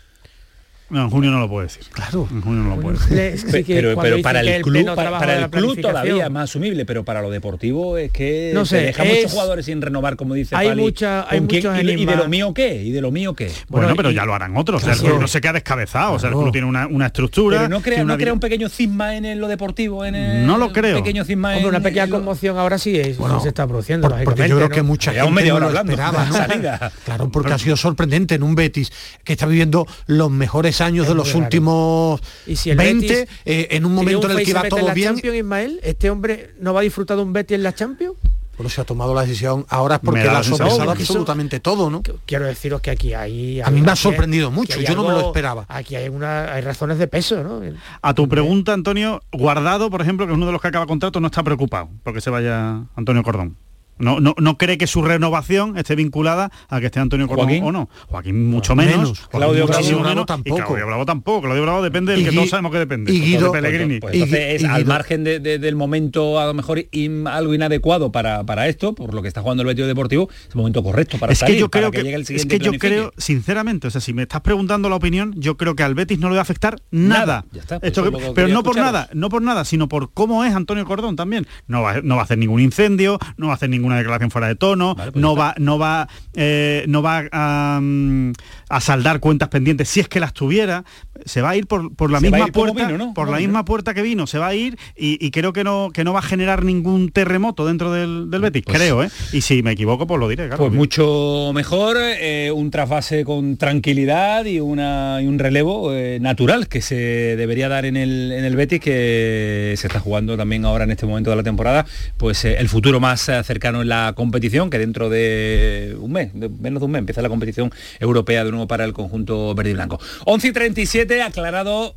No, en junio no lo puedo decir. Claro. En junio no lo puedo decir. Le- sí pero, para el club, para, el club todavía más asumible, pero para lo deportivo es que No se sé, deja es- muchos jugadores sin renovar, como dice hay Pali. mucha- hay muchos ¿Y, de- y de lo mío qué? ¿Y de lo mío qué? Bueno, Bueno, pero y- ya lo harán otros. O sea, el Claro. club no se queda descabezado. O sea, el club tiene una, una estructura. Pero no crea, tiene no crea un pequeño cisma en el- lo deportivo, en el, No lo creo. pequeño cisma Hombre, en- una pequeña en lo- conmoción ahora sí, es, Bueno, se está produciendo, Por- porque yo creo que mucha gente media no hora lo hablando esperaba. Claro, porque ha sido sorprendente en un Betis que está viviendo los mejores años de Es los muy raro. últimos Y si el 20, Betis eh, en un momento en el que en todo la bien. Champions, Ismael, este hombre no va a disfrutar de un Betis en la Champions. Bueno, se ha tomado la decisión ahora es porque la ha eso- absolutamente todo, ¿no? Quiero deciros que aquí hay... A mí me ha sorprendido mucho, yo no me lo algo- esperaba. Aquí hay una hay razones de peso, ¿no? A tu pregunta, Antonio, Guardado, por ejemplo, que es uno de los que acaba contrato, no está preocupado porque se vaya Antonio Cordón. No, no, no cree que su renovación esté vinculada a que esté Antonio Cordón Joaquín. o no. Joaquín mucho menos. Menos. Joaquín Claudio Bravo menos, tampoco. Y Claudio Bravo tampoco. Claudio Bravo depende del Y que todos sabemos que depende. y Guido- de Pellegrini. Pues entonces Y- es y al margen de- de- del momento a lo mejor im- algo inadecuado para, para esto, por lo que está jugando el Betis Deportivo, es el momento correcto para es salir, que yo para creo que, llegue el es que yo planifique. creo sinceramente o sea si me estás preguntando la opinión yo creo que al Betis no le va a afectar Nada. nada, Ya está, pues Esto que- pero no por nada no por nada sino por cómo es Antonio Cordón también no va, no va a hacer ningún incendio no va a hacer ninguna declaración fuera de tono Vale, pues no va no va eh, no va a, a saldar cuentas pendientes si es que las tuviera se va a ir por, por la Se misma puerta vino, ¿no? por No, la no. misma puerta que vino se va a ir y, y creo que no que no va a generar ningún terremoto dentro del, del Betis Pues- creo eh y si me equivoco pues lo diré claro Pues mucho mejor, eh, un trasvase con tranquilidad y, una, y un relevo eh, natural que se debería dar en el, en el Betis, que se está jugando también ahora en este momento de la temporada, pues eh, el futuro más cercano en la competición, que dentro de un mes, de menos de un mes, empieza la competición europea de nuevo para el conjunto verde y blanco. 11 y 37, aclarado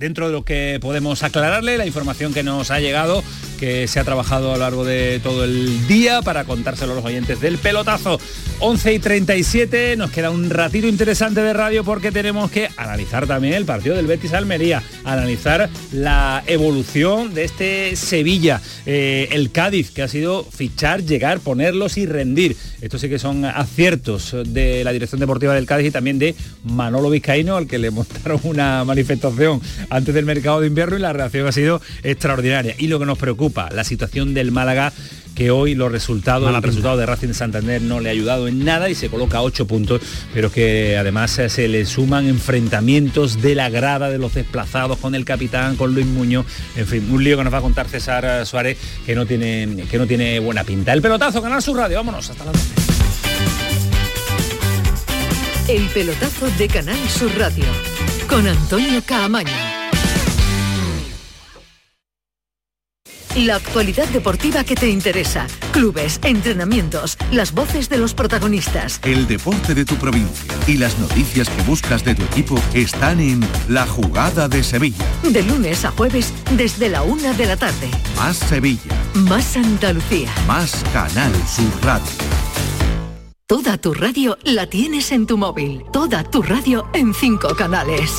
dentro de lo que podemos aclararle, la información que nos ha llegado, que se ha trabajado a lo largo de todo el día para contárselo a los oyentes del pelotazo. 11 y 37, nos queda un ratito interesante de radio porque tenemos que analizar también el partido del Betis Almería, analizar la evolución de este Sevilla, eh, el Cádiz, que ha sido fichar, llegar, ponerlos y rendir. Estos sí que son aciertos de la dirección deportiva del Cádiz y también de Manolo Vizcaíno, al que le montaron una manifestación antes del mercado de invierno y la reacción ha sido extraordinaria. Y lo que nos preocupa, la situación del Málaga que hoy los resultados, Mala el pinta. resultado de Racing de Santander no le ha ayudado en nada y se coloca a 8 puntos, pero que además se le suman enfrentamientos de la grada de los desplazados con el capitán, con Luis Muñoz, en fin, un lío que nos va a contar César Suárez que no tiene, que no tiene buena pinta. El pelotazo, Canal Sur Radio, vámonos, hasta las 12. El pelotazo de Canal Sur Radio con Antonio Caamaño. La actualidad deportiva que te interesa. Clubes, entrenamientos, las voces de los protagonistas. El deporte de tu provincia y las noticias que buscas de tu equipo están en La Jugada de Sevilla. De lunes a jueves desde la una de la tarde. Más Sevilla, Más Andalucía. más Canal Sur Radio. Toda tu radio la tienes en tu móvil. Toda tu radio en cinco canales.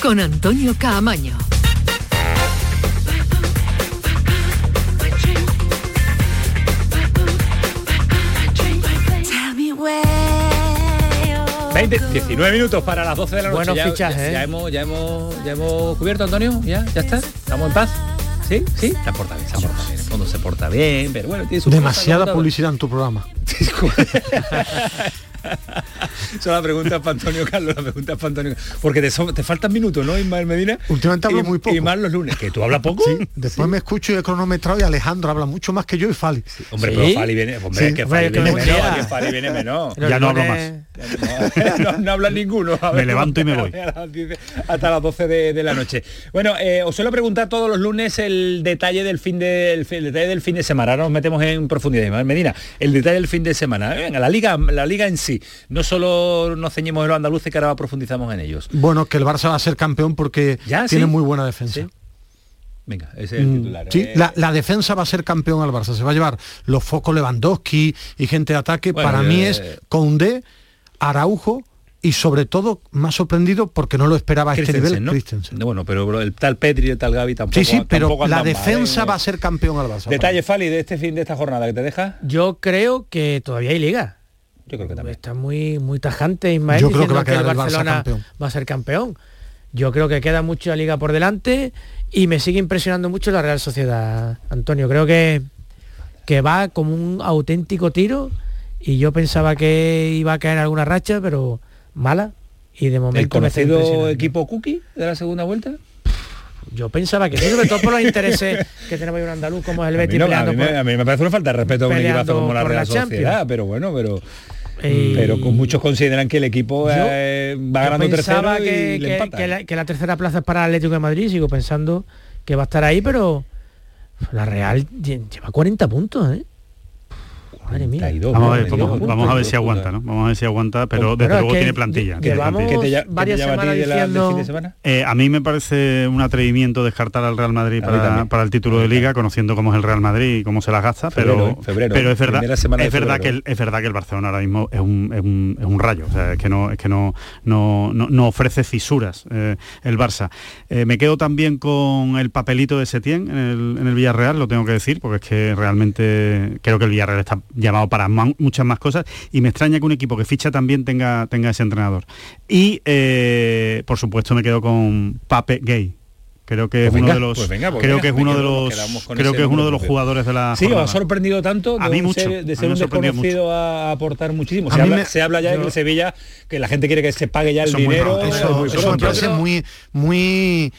con Antonio Caamaño. Veinte, 19 minutos para las 12 de la noche. Buenos ya, fichajes, ya, ¿eh? ya hemos, ya hemos, ya hemos cubierto, Antonio. Ya, ya está. Estamos en paz. ¿Sí? ¿Sí? Se porta bien, se porta bien. En el fondo se porta bien, pero bueno, tiene su Demasiada publicidad en tu programa. Eso la pregunta para Antonio Carlos, la pregunta para Antonio. Porque te, so- te faltan minutos, ¿no, Ismael Medina? Últimamente hablo Y- muy poco. Y más los lunes. ¿Que tú hablas poco? Sí, después me escucho y he cronometrado y Alejandro habla mucho más que yo y Fali. Hombre, pero Fali viene, hombre, Sí. que Fali viene menos, que Fali viene menos. Ya no hablo más. no, no habla ninguno. A Me levanto y me voy. a las 10 Hasta las 12 de, de la noche. Bueno, eh, os suelo preguntar todos los lunes el detalle del fin de, el, fi- el detalle del fin de semana. Ahora nos metemos en profundidad. Ismael Medina, el detalle del fin de semana. Venga, la liga, la liga en sí. No solo nos ceñimos en los andaluces, que ahora profundizamos en ellos. Bueno, que el Barça va a ser campeón porque ¿Ya? tiene ¿Sí? muy buena defensa. Venga, ese es el Mm, titular. Sí, eh. la, la defensa va a ser campeón al Barça. Se va a llevar los focos Lewandowski y gente de ataque. Bueno, Para mí eh, es Koundé, Araujo y sobre todo más sorprendido porque no lo esperaba a este nivel. ¿no? Christensen. No, Bueno, pero el tal Pedri y el tal Gaby tampoco. Sí, sí, pero la mal, defensa ¿eh? va a ser campeón al Barça. Detalle, Fali, de este fin de esta jornada que te deja. Yo creo que todavía hay liga. Yo creo que también. Está muy, muy tajante Ismael Yo creo que va a quedar el Barcelona campeón. va a ser campeón. Yo creo que queda mucha liga por delante y me sigue impresionando mucho la Real Sociedad, Antonio. Creo que, que va como un auténtico tiro y yo pensaba que iba a caer alguna racha, pero mala. Y de momento ¿El conocido equipo Cookie de la segunda vuelta? Yo pensaba que sí, sobre todo por los intereses que tenemos ahí un andaluz como es el A mí, Betis no, a, peleando mí por- me, a mí me parece una falta de respeto a un equipazo como la Real la Sociedad, pero bueno, pero Eh, pero con muchos consideran que el equipo eh, va ganando tercero que, y le que- empatan. que la, que la tercera plaza es para el Atlético de Madrid, sigo pensando que va a estar ahí, pero la Real lle- lleva 40 puntos, ¿eh? Madre mía. Vamos a ver, vamos, vamos a ver si aguanta, ¿no? Vamos a ver si aguanta, pero desde Bueno, es luego que tiene plantilla. tiene llevamos plantilla. ¿Qué te lla- qué te varias llama a ti semanas de la- del diciendo- fin de semana? Eh, a mí me parece un atrevimiento descartar al Real Madrid para, también. para el título de liga, conociendo cómo es el Real Madrid y cómo se las gasta, Febrero, pero, ¿eh? Febrero, pero es verdad, es verdad que el, es verdad que el Barcelona ahora mismo es un, es un, es un rayo, o sea, es que no, es que no, no, no, no ofrece fisuras eh, el Barça. Eh, me quedo también con el papelito de Setién en el, en el Villarreal, lo tengo que decir, porque es que realmente creo que el Villarreal está llamado para muchas más cosas y me extraña que un equipo que ficha también tenga, tenga ese entrenador. Y eh, por supuesto me quedo con Pape Gay. Creo que Pues es venga, uno de los pues venga, pues creo venga, que es uno de los creo que es uno de los jugadores de la Sí, os ha jornada. sorprendido tanto de A mí mucho, ser- de ser un desconocido a aportar muchísimo. Se habla, me- se habla ya de que yo- el Sevilla, que la gente quiere que se pague ya el Eso es muy dinero. Eso, muy eso me parece muy, muy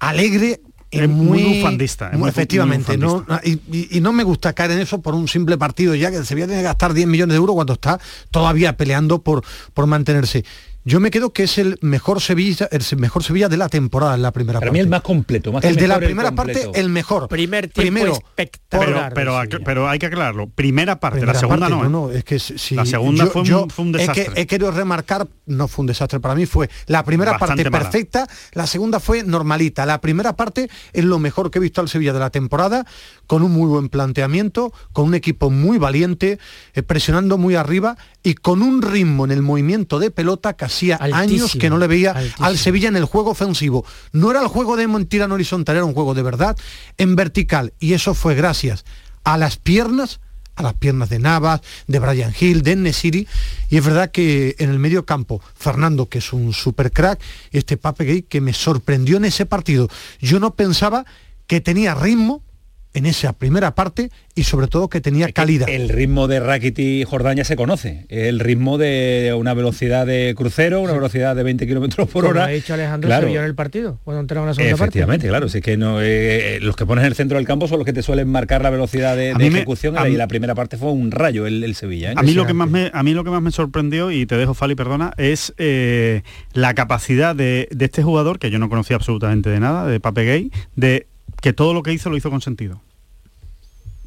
alegre. Es muy muy, bufandista, es muy- efectivamente, muy ¿no? Y, y- y no me gusta caer en eso por un simple partido ya que el Sevilla tiene que gastar 10 millones de euros cuando está todavía peleando por, por mantenerse. Yo me quedo que es el mejor Sevilla, el mejor Sevilla de la temporada en la primera Para parte. mí el más completo. Más el de la primera parte, el mejor. Primer tiempo Primero, espectacular. pero, pero, hay que aclararlo. Primera parte, Primera la segunda parte, no. ¿eh? es que si- La segunda yo- fue, un, yo fue un he que- desastre. He, querido remarcar, no fue un desastre para mí, fue la primera Bastante parte mala. perfecta, la segunda fue normalita. La primera parte es lo mejor que he visto al Sevilla de la temporada, con un muy buen planteamiento, con un equipo muy valiente, eh, presionando muy arriba y con un ritmo en el movimiento de pelota que hacía años que no le veía altísimo. al Sevilla en el juego ofensivo. No era el juego de mentira no horizontal, era un juego de verdad en vertical. Y eso fue gracias a las piernas a las piernas de Navas, de Brian Hill, de Nesiri, y es verdad que en el medio campo, Fernando, que es un super crack, este Pape Gay que me sorprendió en ese partido. Yo no pensaba que tenía ritmo en esa primera parte y sobre todo que tenía calidad. El ritmo de Rakitic y Jordania se conoce, el ritmo de una velocidad de crucero, una velocidad de 20 kilómetros por hora. ha dicho Alejandro claro. en el partido, cuando entraba en la segunda Efectivamente, claro, si es que no, eh, los que pones en el centro del campo son los que te suelen marcar la velocidad de, de ejecución me, y la primera parte fue un rayo el, el Sevilla. ¿eh? A mí lo que más me, a mí lo que más me sorprendió y te dejo Fali, perdona, es eh, la capacidad de, de este jugador que yo no conocía absolutamente de nada, de Pape Gay, de que todo lo que hizo lo hizo con sentido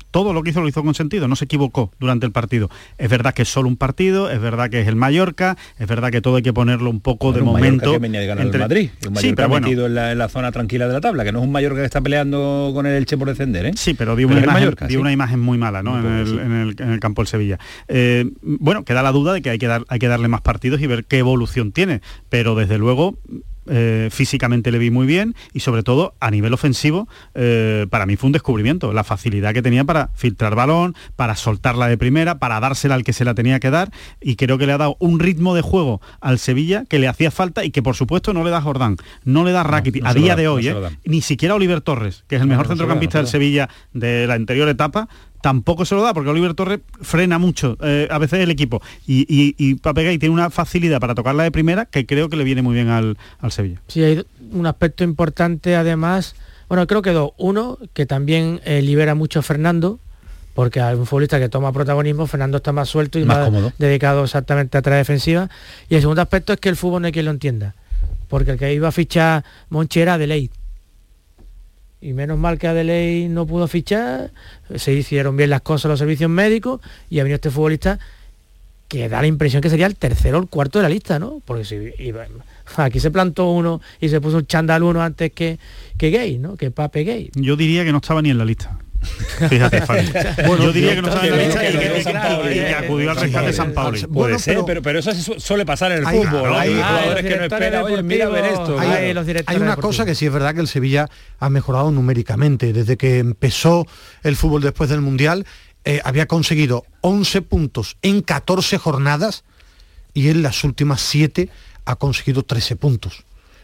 todo lo que hizo lo hizo con sentido, no se equivocó durante el partido. Es verdad que es solo un partido, es verdad que es el Mallorca, es verdad que todo hay que ponerlo un poco de momento. que venía de ganar entre... el Madrid, un Mallorca sí, pero bueno. metido en la, en la, zona tranquila de la tabla, que no es un Mallorca que está peleando con el Elche por descender, ¿eh? Sí, pero dio, una, imagen, Mallorca, dio ¿sí? una, imagen, muy mala, ¿no? En el, sí. en, el, en el, campo del Sevilla. Eh, bueno, queda la duda de que hay que dar, hay que darle más partidos y ver qué evolución tiene, pero desde luego eh, físicamente le vi muy bien y sobre todo a nivel ofensivo eh, para mí fue un descubrimiento, la facilidad que tenía para filtrar balón, para soltarla de primera, para dársela al que se la tenía que dar y creo que le ha dado un ritmo de juego al Sevilla que le hacía falta y que por supuesto no le da Jordán, no le da Rakitic no, no a día da, de hoy, no eh, ni siquiera Oliver Torres, que es el mejor centrocampista del Sevilla de la anterior etapa, tampoco se lo da porque Oliver Torres frena mucho eh, a veces el equipo y, y, y Papegay tiene una facilidad para tocarla de primera que creo que le viene muy bien al, al Sevilla. Sí, hay un aspecto importante además, bueno, creo que dos. Uno, que también eh, libera mucho a Fernando, porque hay un futbolista que toma protagonismo, Fernando está más suelto y más, dedicado exactamente a tarea defensiva. Y el segundo aspecto es que el fútbol no hay quien lo entienda, porque el que iba a fichar Monchi era de ley y menos mal que Adeley no pudo fichar, se hicieron bien las cosas los servicios médicos y ha venido este futbolista que da la impresión que sería el tercero o el cuarto de la lista, ¿no? Porque si aquí se plantó uno y se puso un chandal uno antes que, que gay, ¿no? Que Pape gay. Yo diría que no estaba ni en la lista. Fíjate, bueno, yo diría que no sabe la lista y que, acudió al rescate de San Pablo. Puede bueno, ser, pero, pero, eso suele pasar en el hay, fútbol. Hay, hay jugadores que no esperan, oye, mira a ver esto. Hay, claro. hay una cosa que sí es verdad que el Sevilla ha mejorado numéricamente. Desde que empezó el fútbol después del Mundial, eh, había conseguido 11 puntos en 14 jornadas y en las últimas 7 ha conseguido 13 puntos.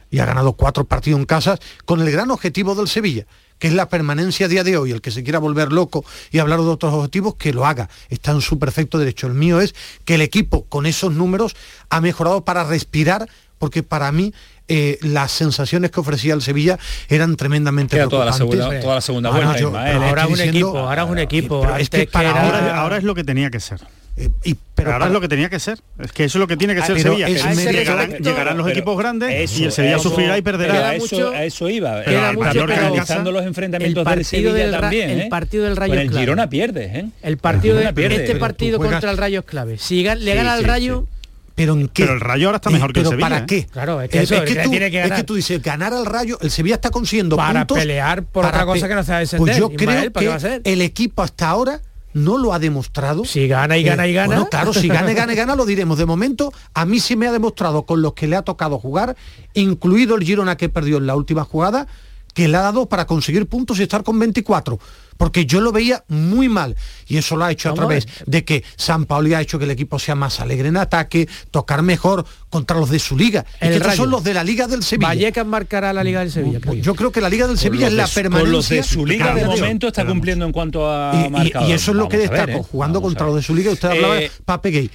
Y ha ganado cuatro partidos en casa con el gran objetivo del Sevilla, que es la permanencia a día de hoy, el que se quiera volver loco y hablar de otros objetivos, que lo haga. Está en su perfecto derecho. El mío es que el equipo con esos números ha mejorado para respirar, porque para mí eh, las sensaciones que ofrecía el Sevilla eran tremendamente Queda toda la segunda, toda la segunda ahora, vuelta. yo, ahora, un diciendo, equipo, ahora es un equipo. Es que para que era... ahora, ahora es lo que tenía que ser. Eh, y, pero ahora para, es lo que tenía que ser. Es que eso es lo que tiene que ser Sevilla. Que llegarán, llegarán, los equipos grandes eso, y el Sevilla eso, sufrirá y perderá. A eso, a eso iba. analizando los enfrentamientos del Sevilla del, también. El ¿eh? partido del Rayo Con el Girona pierde. ¿eh? El partido de, pierde, este partido contra el Rayo es clave. Si le gana al Rayo pero en qué pero el Rayo ahora está mejor eh, que el pero Sevilla para ¿eh? qué claro es que, eso, es, que tú, tiene que ganar. es que tú dices ganar al Rayo el Sevilla está consiguiendo para puntos pelear por otra cosa que no sabe pues yo creo que el equipo hasta ahora no lo ha demostrado. Si gana y gana y gana. Bueno, claro, si gana y gana y gana lo diremos. De momento, a mí sí me ha demostrado con los que le ha tocado jugar, incluido el Girona que perdió en la última jugada, que le ha dado para conseguir puntos y estar con 24 porque yo lo veía muy mal y eso lo ha hecho a través de que San Pauli ha hecho que el equipo sea más alegre en ataque, tocar mejor contra los de su liga. El y que estos son los de la Liga del Sevilla. Vallecas marcará la Liga del Sevilla. Creo yo. creo que la Liga del Sevilla es la de, permanencia. Con los de su liga de momento está cumpliendo en cuanto a y, y, y eso es lo que destaco, ver, ¿eh? jugando vamos contra los de su liga. Usted hablaba Eh, de Pape Gay.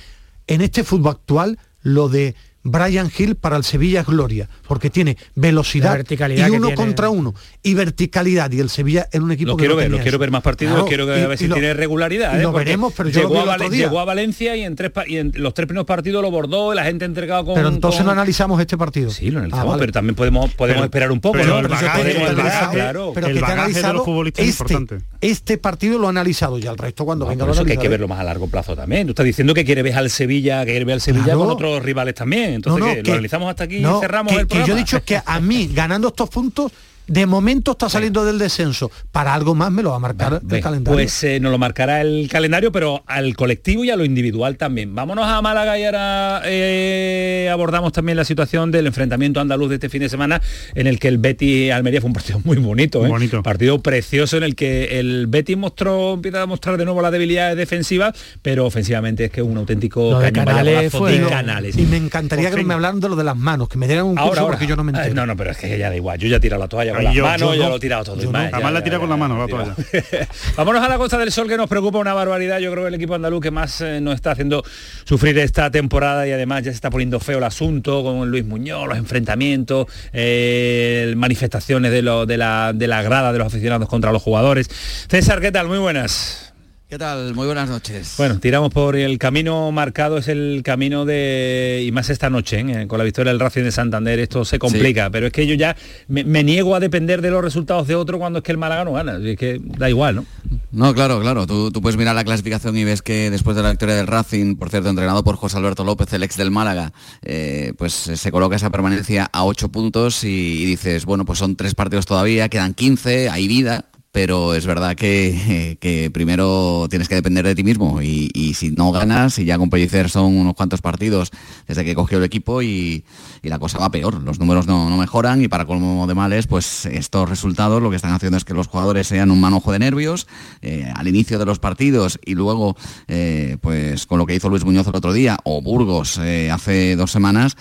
En este fútbol actual, lo de Brian Hill para el Sevilla es gloria, porque tiene velocidad y uno contra uno y verticalidad y el Sevilla en un equipo lo que quiero no ver, lo quiero ver más partidos, Claro, quiero ver y- a ver y si lo- tiene regularidad. y ¿eh? lo veremos, pero yo lo llegó, vi a otro día. llegó a Valencia y en tres pa- y en los tres primeros partidos lo bordó, la gente entregado con. Pero entonces con- no analizamos este partido. Sí, lo analizamos, Ah, vale. pero también podemos podemos Pero- esperar un poco, pero ¿no? el Podemos bagaje- esperar, el bagaje- claro. pero el que te ha bagaje de los analizado futbolistas es este, importante. este partido lo ha analizado y al resto cuando No, venga por lo eso que hay que verlo más a largo plazo también. Tú estás diciendo que quiere ver al Sevilla, que quiere ver al Sevilla con otros rivales también. Entonces, No, no, ¿qué? que- ¿lo analizamos hasta aquí no, y cerramos que, el que programa? yo he dicho que a mí, ganando estos puntos, de momento está saliendo del descenso. Para algo más me lo va a marcar el calendario. Pues eh, nos lo marcará el calendario, pero al colectivo y a lo individual también. Vámonos a Málaga y ahora eh, abordamos también la situación del enfrentamiento andaluz de este fin de semana, en el que el Betis Almería fue un partido muy bonito, ¿eh? Bonito. partido precioso en el que el Betis mostró, empieza a mostrar de nuevo las debilidades defensivas, pero ofensivamente es que es un auténtico Lo de Canales fue- de no, Canales. y me encantaría Por que fin. me hablaran de lo de las manos, que me dieran un curso Ahora, ahora. porque yo no me Eh, entero. No, no, pero es que ya da igual. Yo ya he tirado la toalla. Con las manos, ya lo he tirado todo. Además la tira con la mano, la toalla. Vámonos a la Costa del Sol que nos preocupa una barbaridad. Yo creo que el equipo andaluz que más eh, nos está haciendo sufrir esta temporada y además ya se está poniendo feo el asunto con Luis Muñoz, los enfrentamientos, eh, manifestaciones de, lo, de, la, de la grada de los aficionados contra los jugadores. César, ¿qué tal? Muy buenas. ¿Qué tal? Muy buenas noches. Bueno, tiramos por el camino marcado, es el camino de, y más esta noche, ¿eh? con la victoria del Racing de Santander, esto se complica, pero es que yo ya me, niego a depender de los resultados de otro cuando es que el Málaga no gana, es que da igual, ¿no? No, claro, claro, tú, puedes mirar la clasificación y ves que después de la victoria del Racing, por cierto, entrenado por José Alberto López, el ex del Málaga, eh, pues se coloca esa permanencia a ocho puntos y, y dices, bueno, pues son tres partidos todavía, quedan 15, hay vida, pero es verdad que, primero tienes que depender de ti mismo y, si no ganas, y ya con Pellicer son unos cuantos partidos desde que cogió el equipo y, la cosa va peor, los números no, mejoran y para colmo de males, pues estos resultados lo que están haciendo es que los jugadores sean un manojo de nervios eh, al inicio de los partidos y luego, eh, pues con lo que hizo Luis Muñoz el otro día o Burgos eh, hace dos semanas,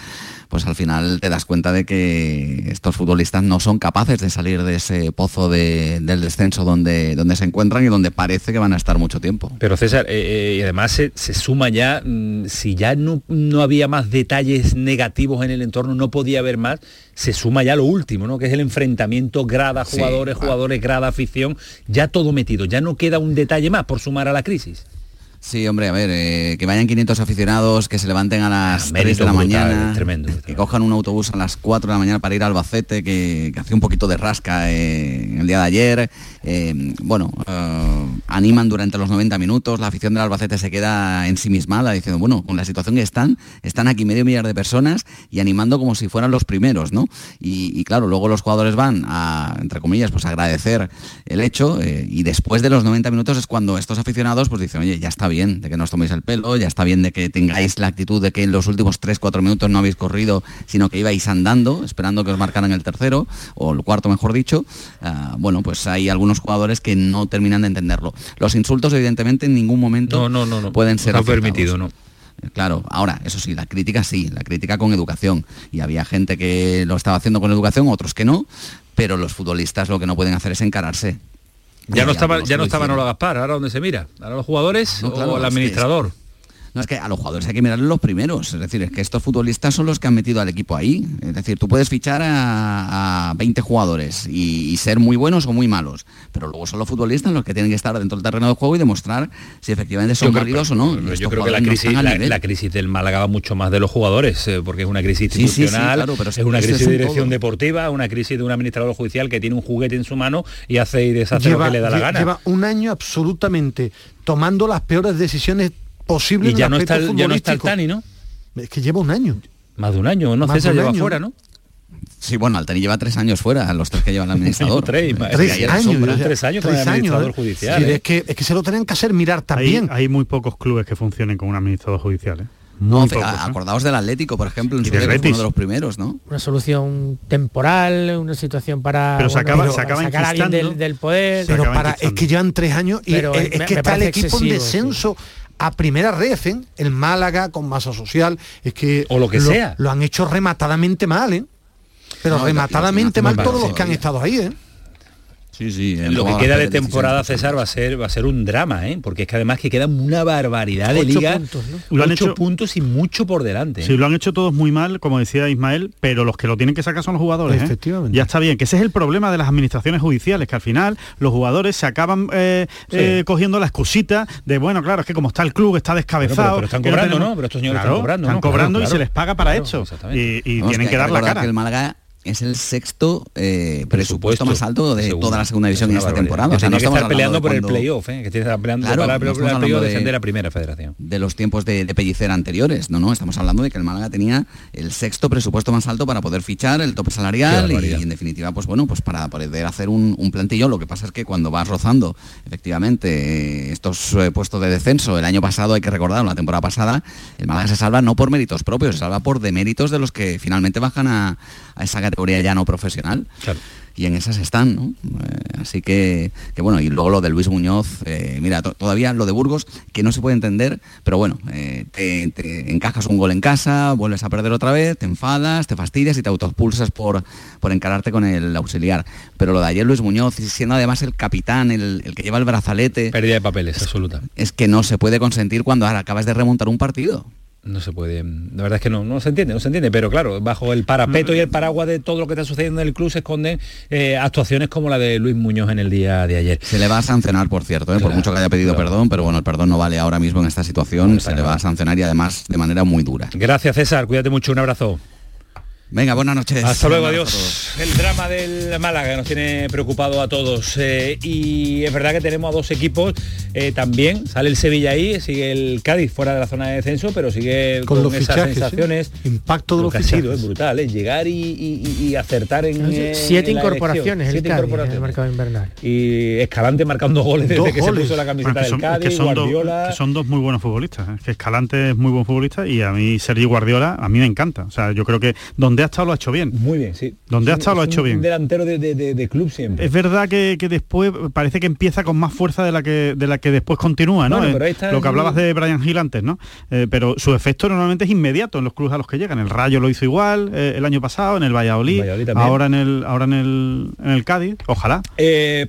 pues al final te das cuenta de que estos futbolistas no son capaces de salir de ese pozo del descenso donde, donde se encuentran y donde parece que van a estar mucho tiempo. Pero César, eh, eh, y además se, suma ya, mm, si ya no, no había más detalles negativos en el entorno, no podía haber más, se suma ya lo último, ¿no? Que es el enfrentamiento grada jugadores, jugadores, grada afición, ya todo metido, ya no queda un detalle más por sumar a la crisis. Sí, hombre, a ver, eh, que vayan 500 aficionados, que se levanten a las 3 de la mañana, tremendo, que cojan un autobús a las 4 de la mañana para ir a Albacete, que, que hace un poquito de rasca eh, el día de ayer. Eh, bueno, animan durante los 90 minutos, la afición del Albacete se queda ensimismada diciendo, bueno, con la situación que están, están aquí medio millar de personas y animando como si fueran los primeros, ¿no? Y, claro, luego los jugadores van a, entre comillas, pues agradecer el hecho y después de los 90 minutos es cuando estos aficionados pues dicen, oye, ya está bien de que no os toméis el pelo, ya está bien de que tengáis la actitud de que en los últimos 3-4 minutos no habéis corrido, sino que ibais andando, esperando que os marcaran el tercero, o el cuarto mejor dicho. Ah, bueno, pues hay algunos jugadores que no terminan de entenderlo. Los insultos, evidentemente, en ningún momento no, no, no, pueden ser permitido, ¿no? Claro, ahora, eso sí, la crítica sí, la crítica con educación. Y había gente que lo estaba haciendo con educación, otros que no, pero los futbolistas lo que no pueden hacer es encararse. Ya no estaba, ya no estaba Nolo Gaspar, ahora dónde se mira, ahora los jugadores o el administrador. No, es que a los jugadores hay que mirarle los primeros. Es decir, es que estos futbolistas son los que han metido al equipo ahí. Es decir, tú puedes fichar a, 20 jugadores y, ser muy buenos o muy malos. Pero luego son los futbolistas los que tienen que estar dentro del terreno de juego y demostrar si efectivamente son válidos o no. yo creo que la crisis, la, crisis, del Málaga va mucho más de los jugadores, eh, porque es una crisis institucional, pero es una crisis de dirección deportiva, una crisis de un administrador judicial que tiene un juguete en su mano y hace y deshace lo que le da la gana. Lleva un año absolutamente tomando las peores decisiones posible y ya no, está el, ya no está el Tani, ¿no? Es que lleva un año. Más de un año, ¿no? César lleva fuera, ¿no? Sí, bueno, Altani lleva tres años fuera, los tres que lleva el administrador. tres, tres, años, tres años con el administrador judicial. ¿eh? es, que, es que se lo tienen que hacer mirar también. Hay, hay muy pocos clubes que funcionen con un administrador judicial. ¿eh? No, ¿eh? acordaos del Atlético, por ejemplo, en su uno de los primeros, ¿no? Una solución temporal, una situación para, pero se acaba, sacar a alguien del, poder. Pero para, es que llevan tres años y es, que está el equipo en descenso a primera red, ¿eh? el Málaga con masa social, es que o lo que sea lo han hecho rematadamente mal, ¿eh? Pero rematadamente mal todos los que han estado ahí, ¿eh? Lo que queda de temporada, César, va a ser va a ser un drama, ¿eh? porque es que además que queda una barbaridad de liga. Puntos, Lo han hecho puntos y mucho por delante. Sí, lo han hecho todos muy mal, como decía Ismael, pero los que lo tienen que sacar son los jugadores. ¿eh? Efectivamente. Ya está bien, que ese es el problema de las administraciones judiciales, que al final los jugadores se acaban eh, eh, cogiendo la excusita de, bueno, claro, es que como está el club, está descabezado. Pero, están cobrando, ¿no? Pero estos señores están cobrando. Están cobrando y se les paga para eso. Y, tienen que, dar la cara. Que el Málaga es el sexto eh, presupuesto, más alto de toda la segunda división en esta temporada. O sea, no que estar peleando por el playoff, ¿eh? que tiene que estar peleando para el playoff defender a primera federación. De los tiempos de, de, Pellicer anteriores, no, no, estamos hablando de que el Málaga tenía el sexto presupuesto más alto para poder fichar, el tope salarial y, en definitiva, pues bueno, pues para poder hacer un, un, plantillo. Lo que pasa es que cuando vas rozando, efectivamente, estos eh, puestos de descenso, el año pasado hay que recordar, la temporada pasada, el Málaga se salva no por méritos propios, se salva por deméritos de los que finalmente bajan a, a esa categoría ya no profesional. y en esas están, ¿no? Eh, así que, que, bueno, y luego lo de Luis Muñoz, eh, mira, todavía lo de Burgos, que no se puede entender, pero bueno, eh, te, encajas un gol en casa, vuelves a perder otra vez, te enfadas, te fastidias y te autopulsas por, por encararte con el auxiliar. Pero lo de ayer Luis Muñoz, siendo además el capitán, el, el que lleva el brazalete... Pérdida de papeles, absoluta. Es que no se puede consentir cuando acabas de remontar un partido no se puede la verdad es que no no se entiende no se entiende pero claro bajo el parapeto y el paraguas de todo lo que está sucediendo en el club se esconden eh, actuaciones como la de Luis Muñoz en el día de ayer. Se le va a sancionar por cierto ¿eh? por mucho que haya pedido perdón pero bueno el perdón no vale ahora mismo en esta situación se le va a sancionar y además de manera muy dura. Gracias César cuídate mucho un abrazo Venga, buenas noches. Hasta luego, adiós. El drama del Málaga nos tiene preocupado a todos. Eh, y es verdad que tenemos a dos equipos eh, también. Sale el Sevilla ahí, sigue el Cádiz fuera de la zona de descenso, pero sigue con, esas sensaciones. Impacto de lo que ha sido, es brutal, es llegar y, acertar en. Eh, siete incorporaciones, siete incorporaciones. El mercado invernal. Y Escalante marcando goles desde que se puso la camiseta del Cádiz, son Guardiola. Dos, son dos muy buenos futbolistas. Que Escalante es muy buen futbolista y a mí Sergio Guardiola a mí me encanta. O sea, yo creo que donde donde ha estado lo ha hecho bien. Muy bien, sí. Donde ha estado lo ha hecho bien. delantero de, club siempre. Es verdad que, después parece que empieza con más fuerza de la que de la que después continúa, ¿no? Eh, lo que hablabas de Brian Hill antes, ¿no? Eh, pero su efecto normalmente es inmediato en los clubes a los que llegan. El Rayo lo hizo igual eh, el año pasado, en el Valladolid, ahora en el ahora en el, en el Cádiz, ojalá.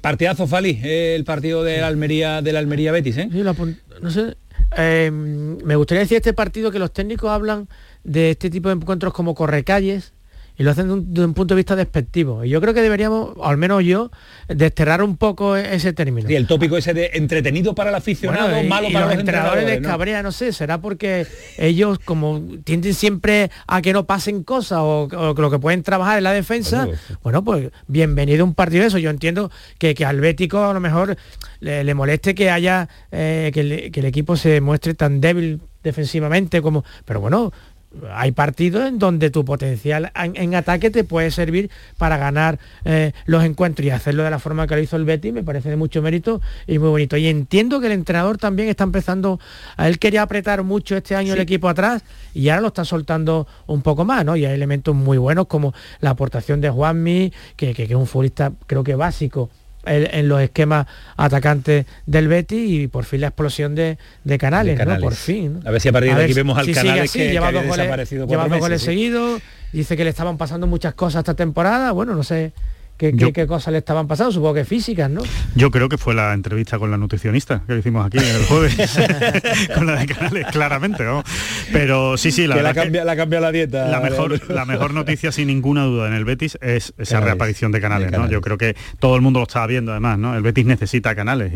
partidazo Fali, el partido de la Almería de la Almería Betis, ¿eh? Sí, no sé. me gustaría decir este partido que los técnicos hablan de este tipo de encuentros como correcalles y lo hacen de un, punto de vista despectivo. Y yo creo que deberíamos, al menos yo, desterrar un poco e-, ese término. Y el tópico ese de entretenido para el aficionado, malo para los, entrenadores. de cabrea, ¿no? sé, será porque ellos como tienden siempre a que no pasen cosas o, lo que pueden trabajar en la defensa, bueno, pues bienvenido un partido de eso. Yo entiendo que, que al Bético a lo mejor le, moleste que haya, eh, que, que el equipo se muestre tan débil defensivamente como pero bueno hay partidos en donde tu potencial en, ataque te puede servir para ganar eh, los encuentros y hacerlo de la forma que lo hizo el Betty me parece de mucho mérito y muy bonito. Y entiendo que el entrenador también está empezando, a él quería apretar mucho este año el equipo atrás y ahora lo está soltando un poco más, ¿no? Y hay elementos muy buenos como la aportación de Juanmi, que, que, que es un futbolista creo que básico en los esquemas atacantes del Betty y por fin la explosión de, Canales, ¿no? Por fin. A ver si a partir de aquí vemos al Canales que, lleva dos goles, seguidos, dice que le estaban pasando muchas cosas esta temporada, bueno, no sé ¿Qué, cosas le estaban pasando? Supongo que físicas, ¿no? Yo creo que fue la entrevista con la nutricionista que hicimos aquí el jueves, con la de Canales, claramente, ¿no? Pero sí, sí, la que la cambia, la cambia la dieta. La mejor, la mejor noticia, sin ninguna duda, en el Betis es esa reaparición de Canales, ¿no? Yo creo que todo el mundo lo estaba viendo, además, ¿no? El Betis necesita Canales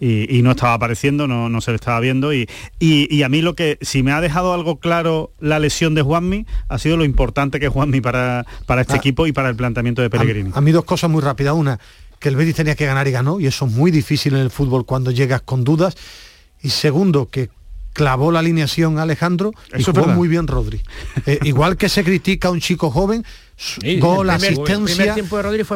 y, no estaba apareciendo, no, no se le estaba viendo y, y, a mí lo que, si me ha dejado algo claro la lesión de Juanmi, ha sido lo importante que es Juanmi para, para este ah. equipo y para el planteamiento de Pellegrini dos cosas muy rápidas. Una, que el Betis tenía que ganar y ganó, y eso es muy difícil en el fútbol cuando llegas con dudas. Y segundo, que clavó la alineación Alejandro y jugó muy bien Rodri. Eh, igual que se critica a un chico joven, gol, asistencia,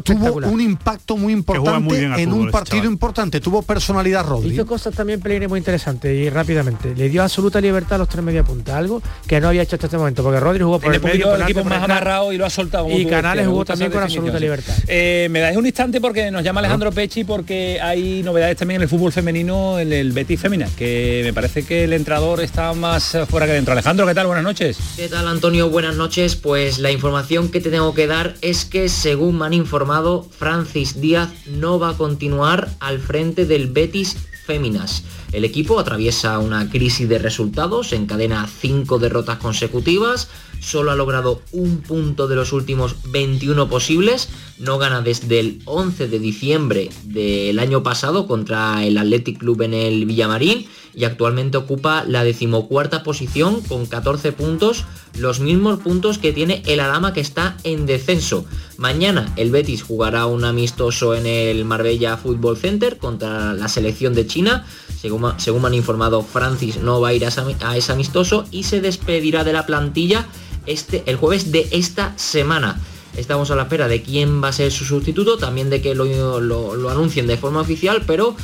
tuvo un impacto muy importante en un partido importante, tuvo personalidad Rodri. Hizo cosas también Pellegrini muy interesantes y rápidamente. Le dio absoluta libertad a los tres media punta, algo que no había hecho hasta este momento, porque Rodri jugó por el, medio, el equipo más amarrado y lo ha soltado. Y Canales jugó también con absoluta libertad. Eh, me dais un instante porque nos llama Alejandro Pechi porque hay novedades también en el fútbol femenino, en el Betis Femina, que me parece que el entrador está más fuera que dentro. Alejandro, ¿qué tal? Buenas noches. ¿Qué tal, Antonio? Buenas noches. Pues la información que te tengo que dar es que, según me han informado, Francis Díaz no va a continuar al frente del Betis Féminas. El equipo atraviesa una crisis de resultados, encadena cinco derrotas consecutivas, solo ha logrado un punto de los últimos 21 posibles, no gana desde el 11 de diciembre del año pasado contra el Athletic Club en el Villamarín y actualmente ocupa la decimocuarta posición con 14 puntos, los mismos puntos que tiene el Alama que está en descenso. Mañana el Betis jugará un amistoso en el Marbella Football Center contra la selección de China. Según, según me han informado, Francis no va a ir a, ese amistoso y se despedirá de la plantilla este, el jueves de esta semana. Estamos a la espera de quién va a ser su sustituto, también de que lo anuncien de forma oficial, pero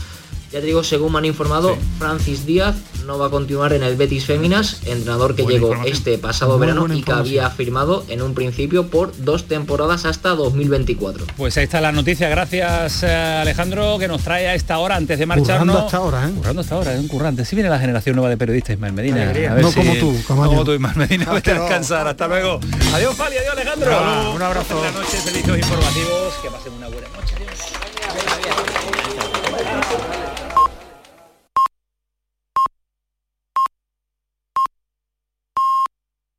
ya te digo, según me han informado, Francis Díaz no va a continuar en el Betis Féminas, entrenador que llegó este pasado verano y que había firmado en un principio por dos temporadas hasta 2024. Pues ahí está la noticia, gracias eh, Alejandro, que nos trae a esta hora antes de marcharnos. Currando hasta ahora, ¿eh? Currando hasta ahora, es un currante. Si viene la generación nueva de periodistas, Ismael Medina. A ver no como tú, como tú, Ismael Medina, vete a descansar. Hasta luego. Adiós, Fali, adiós, Alejandro. un abrazo. Buenas noches, servicios informativos. Que pasen una buena noche. Adiós.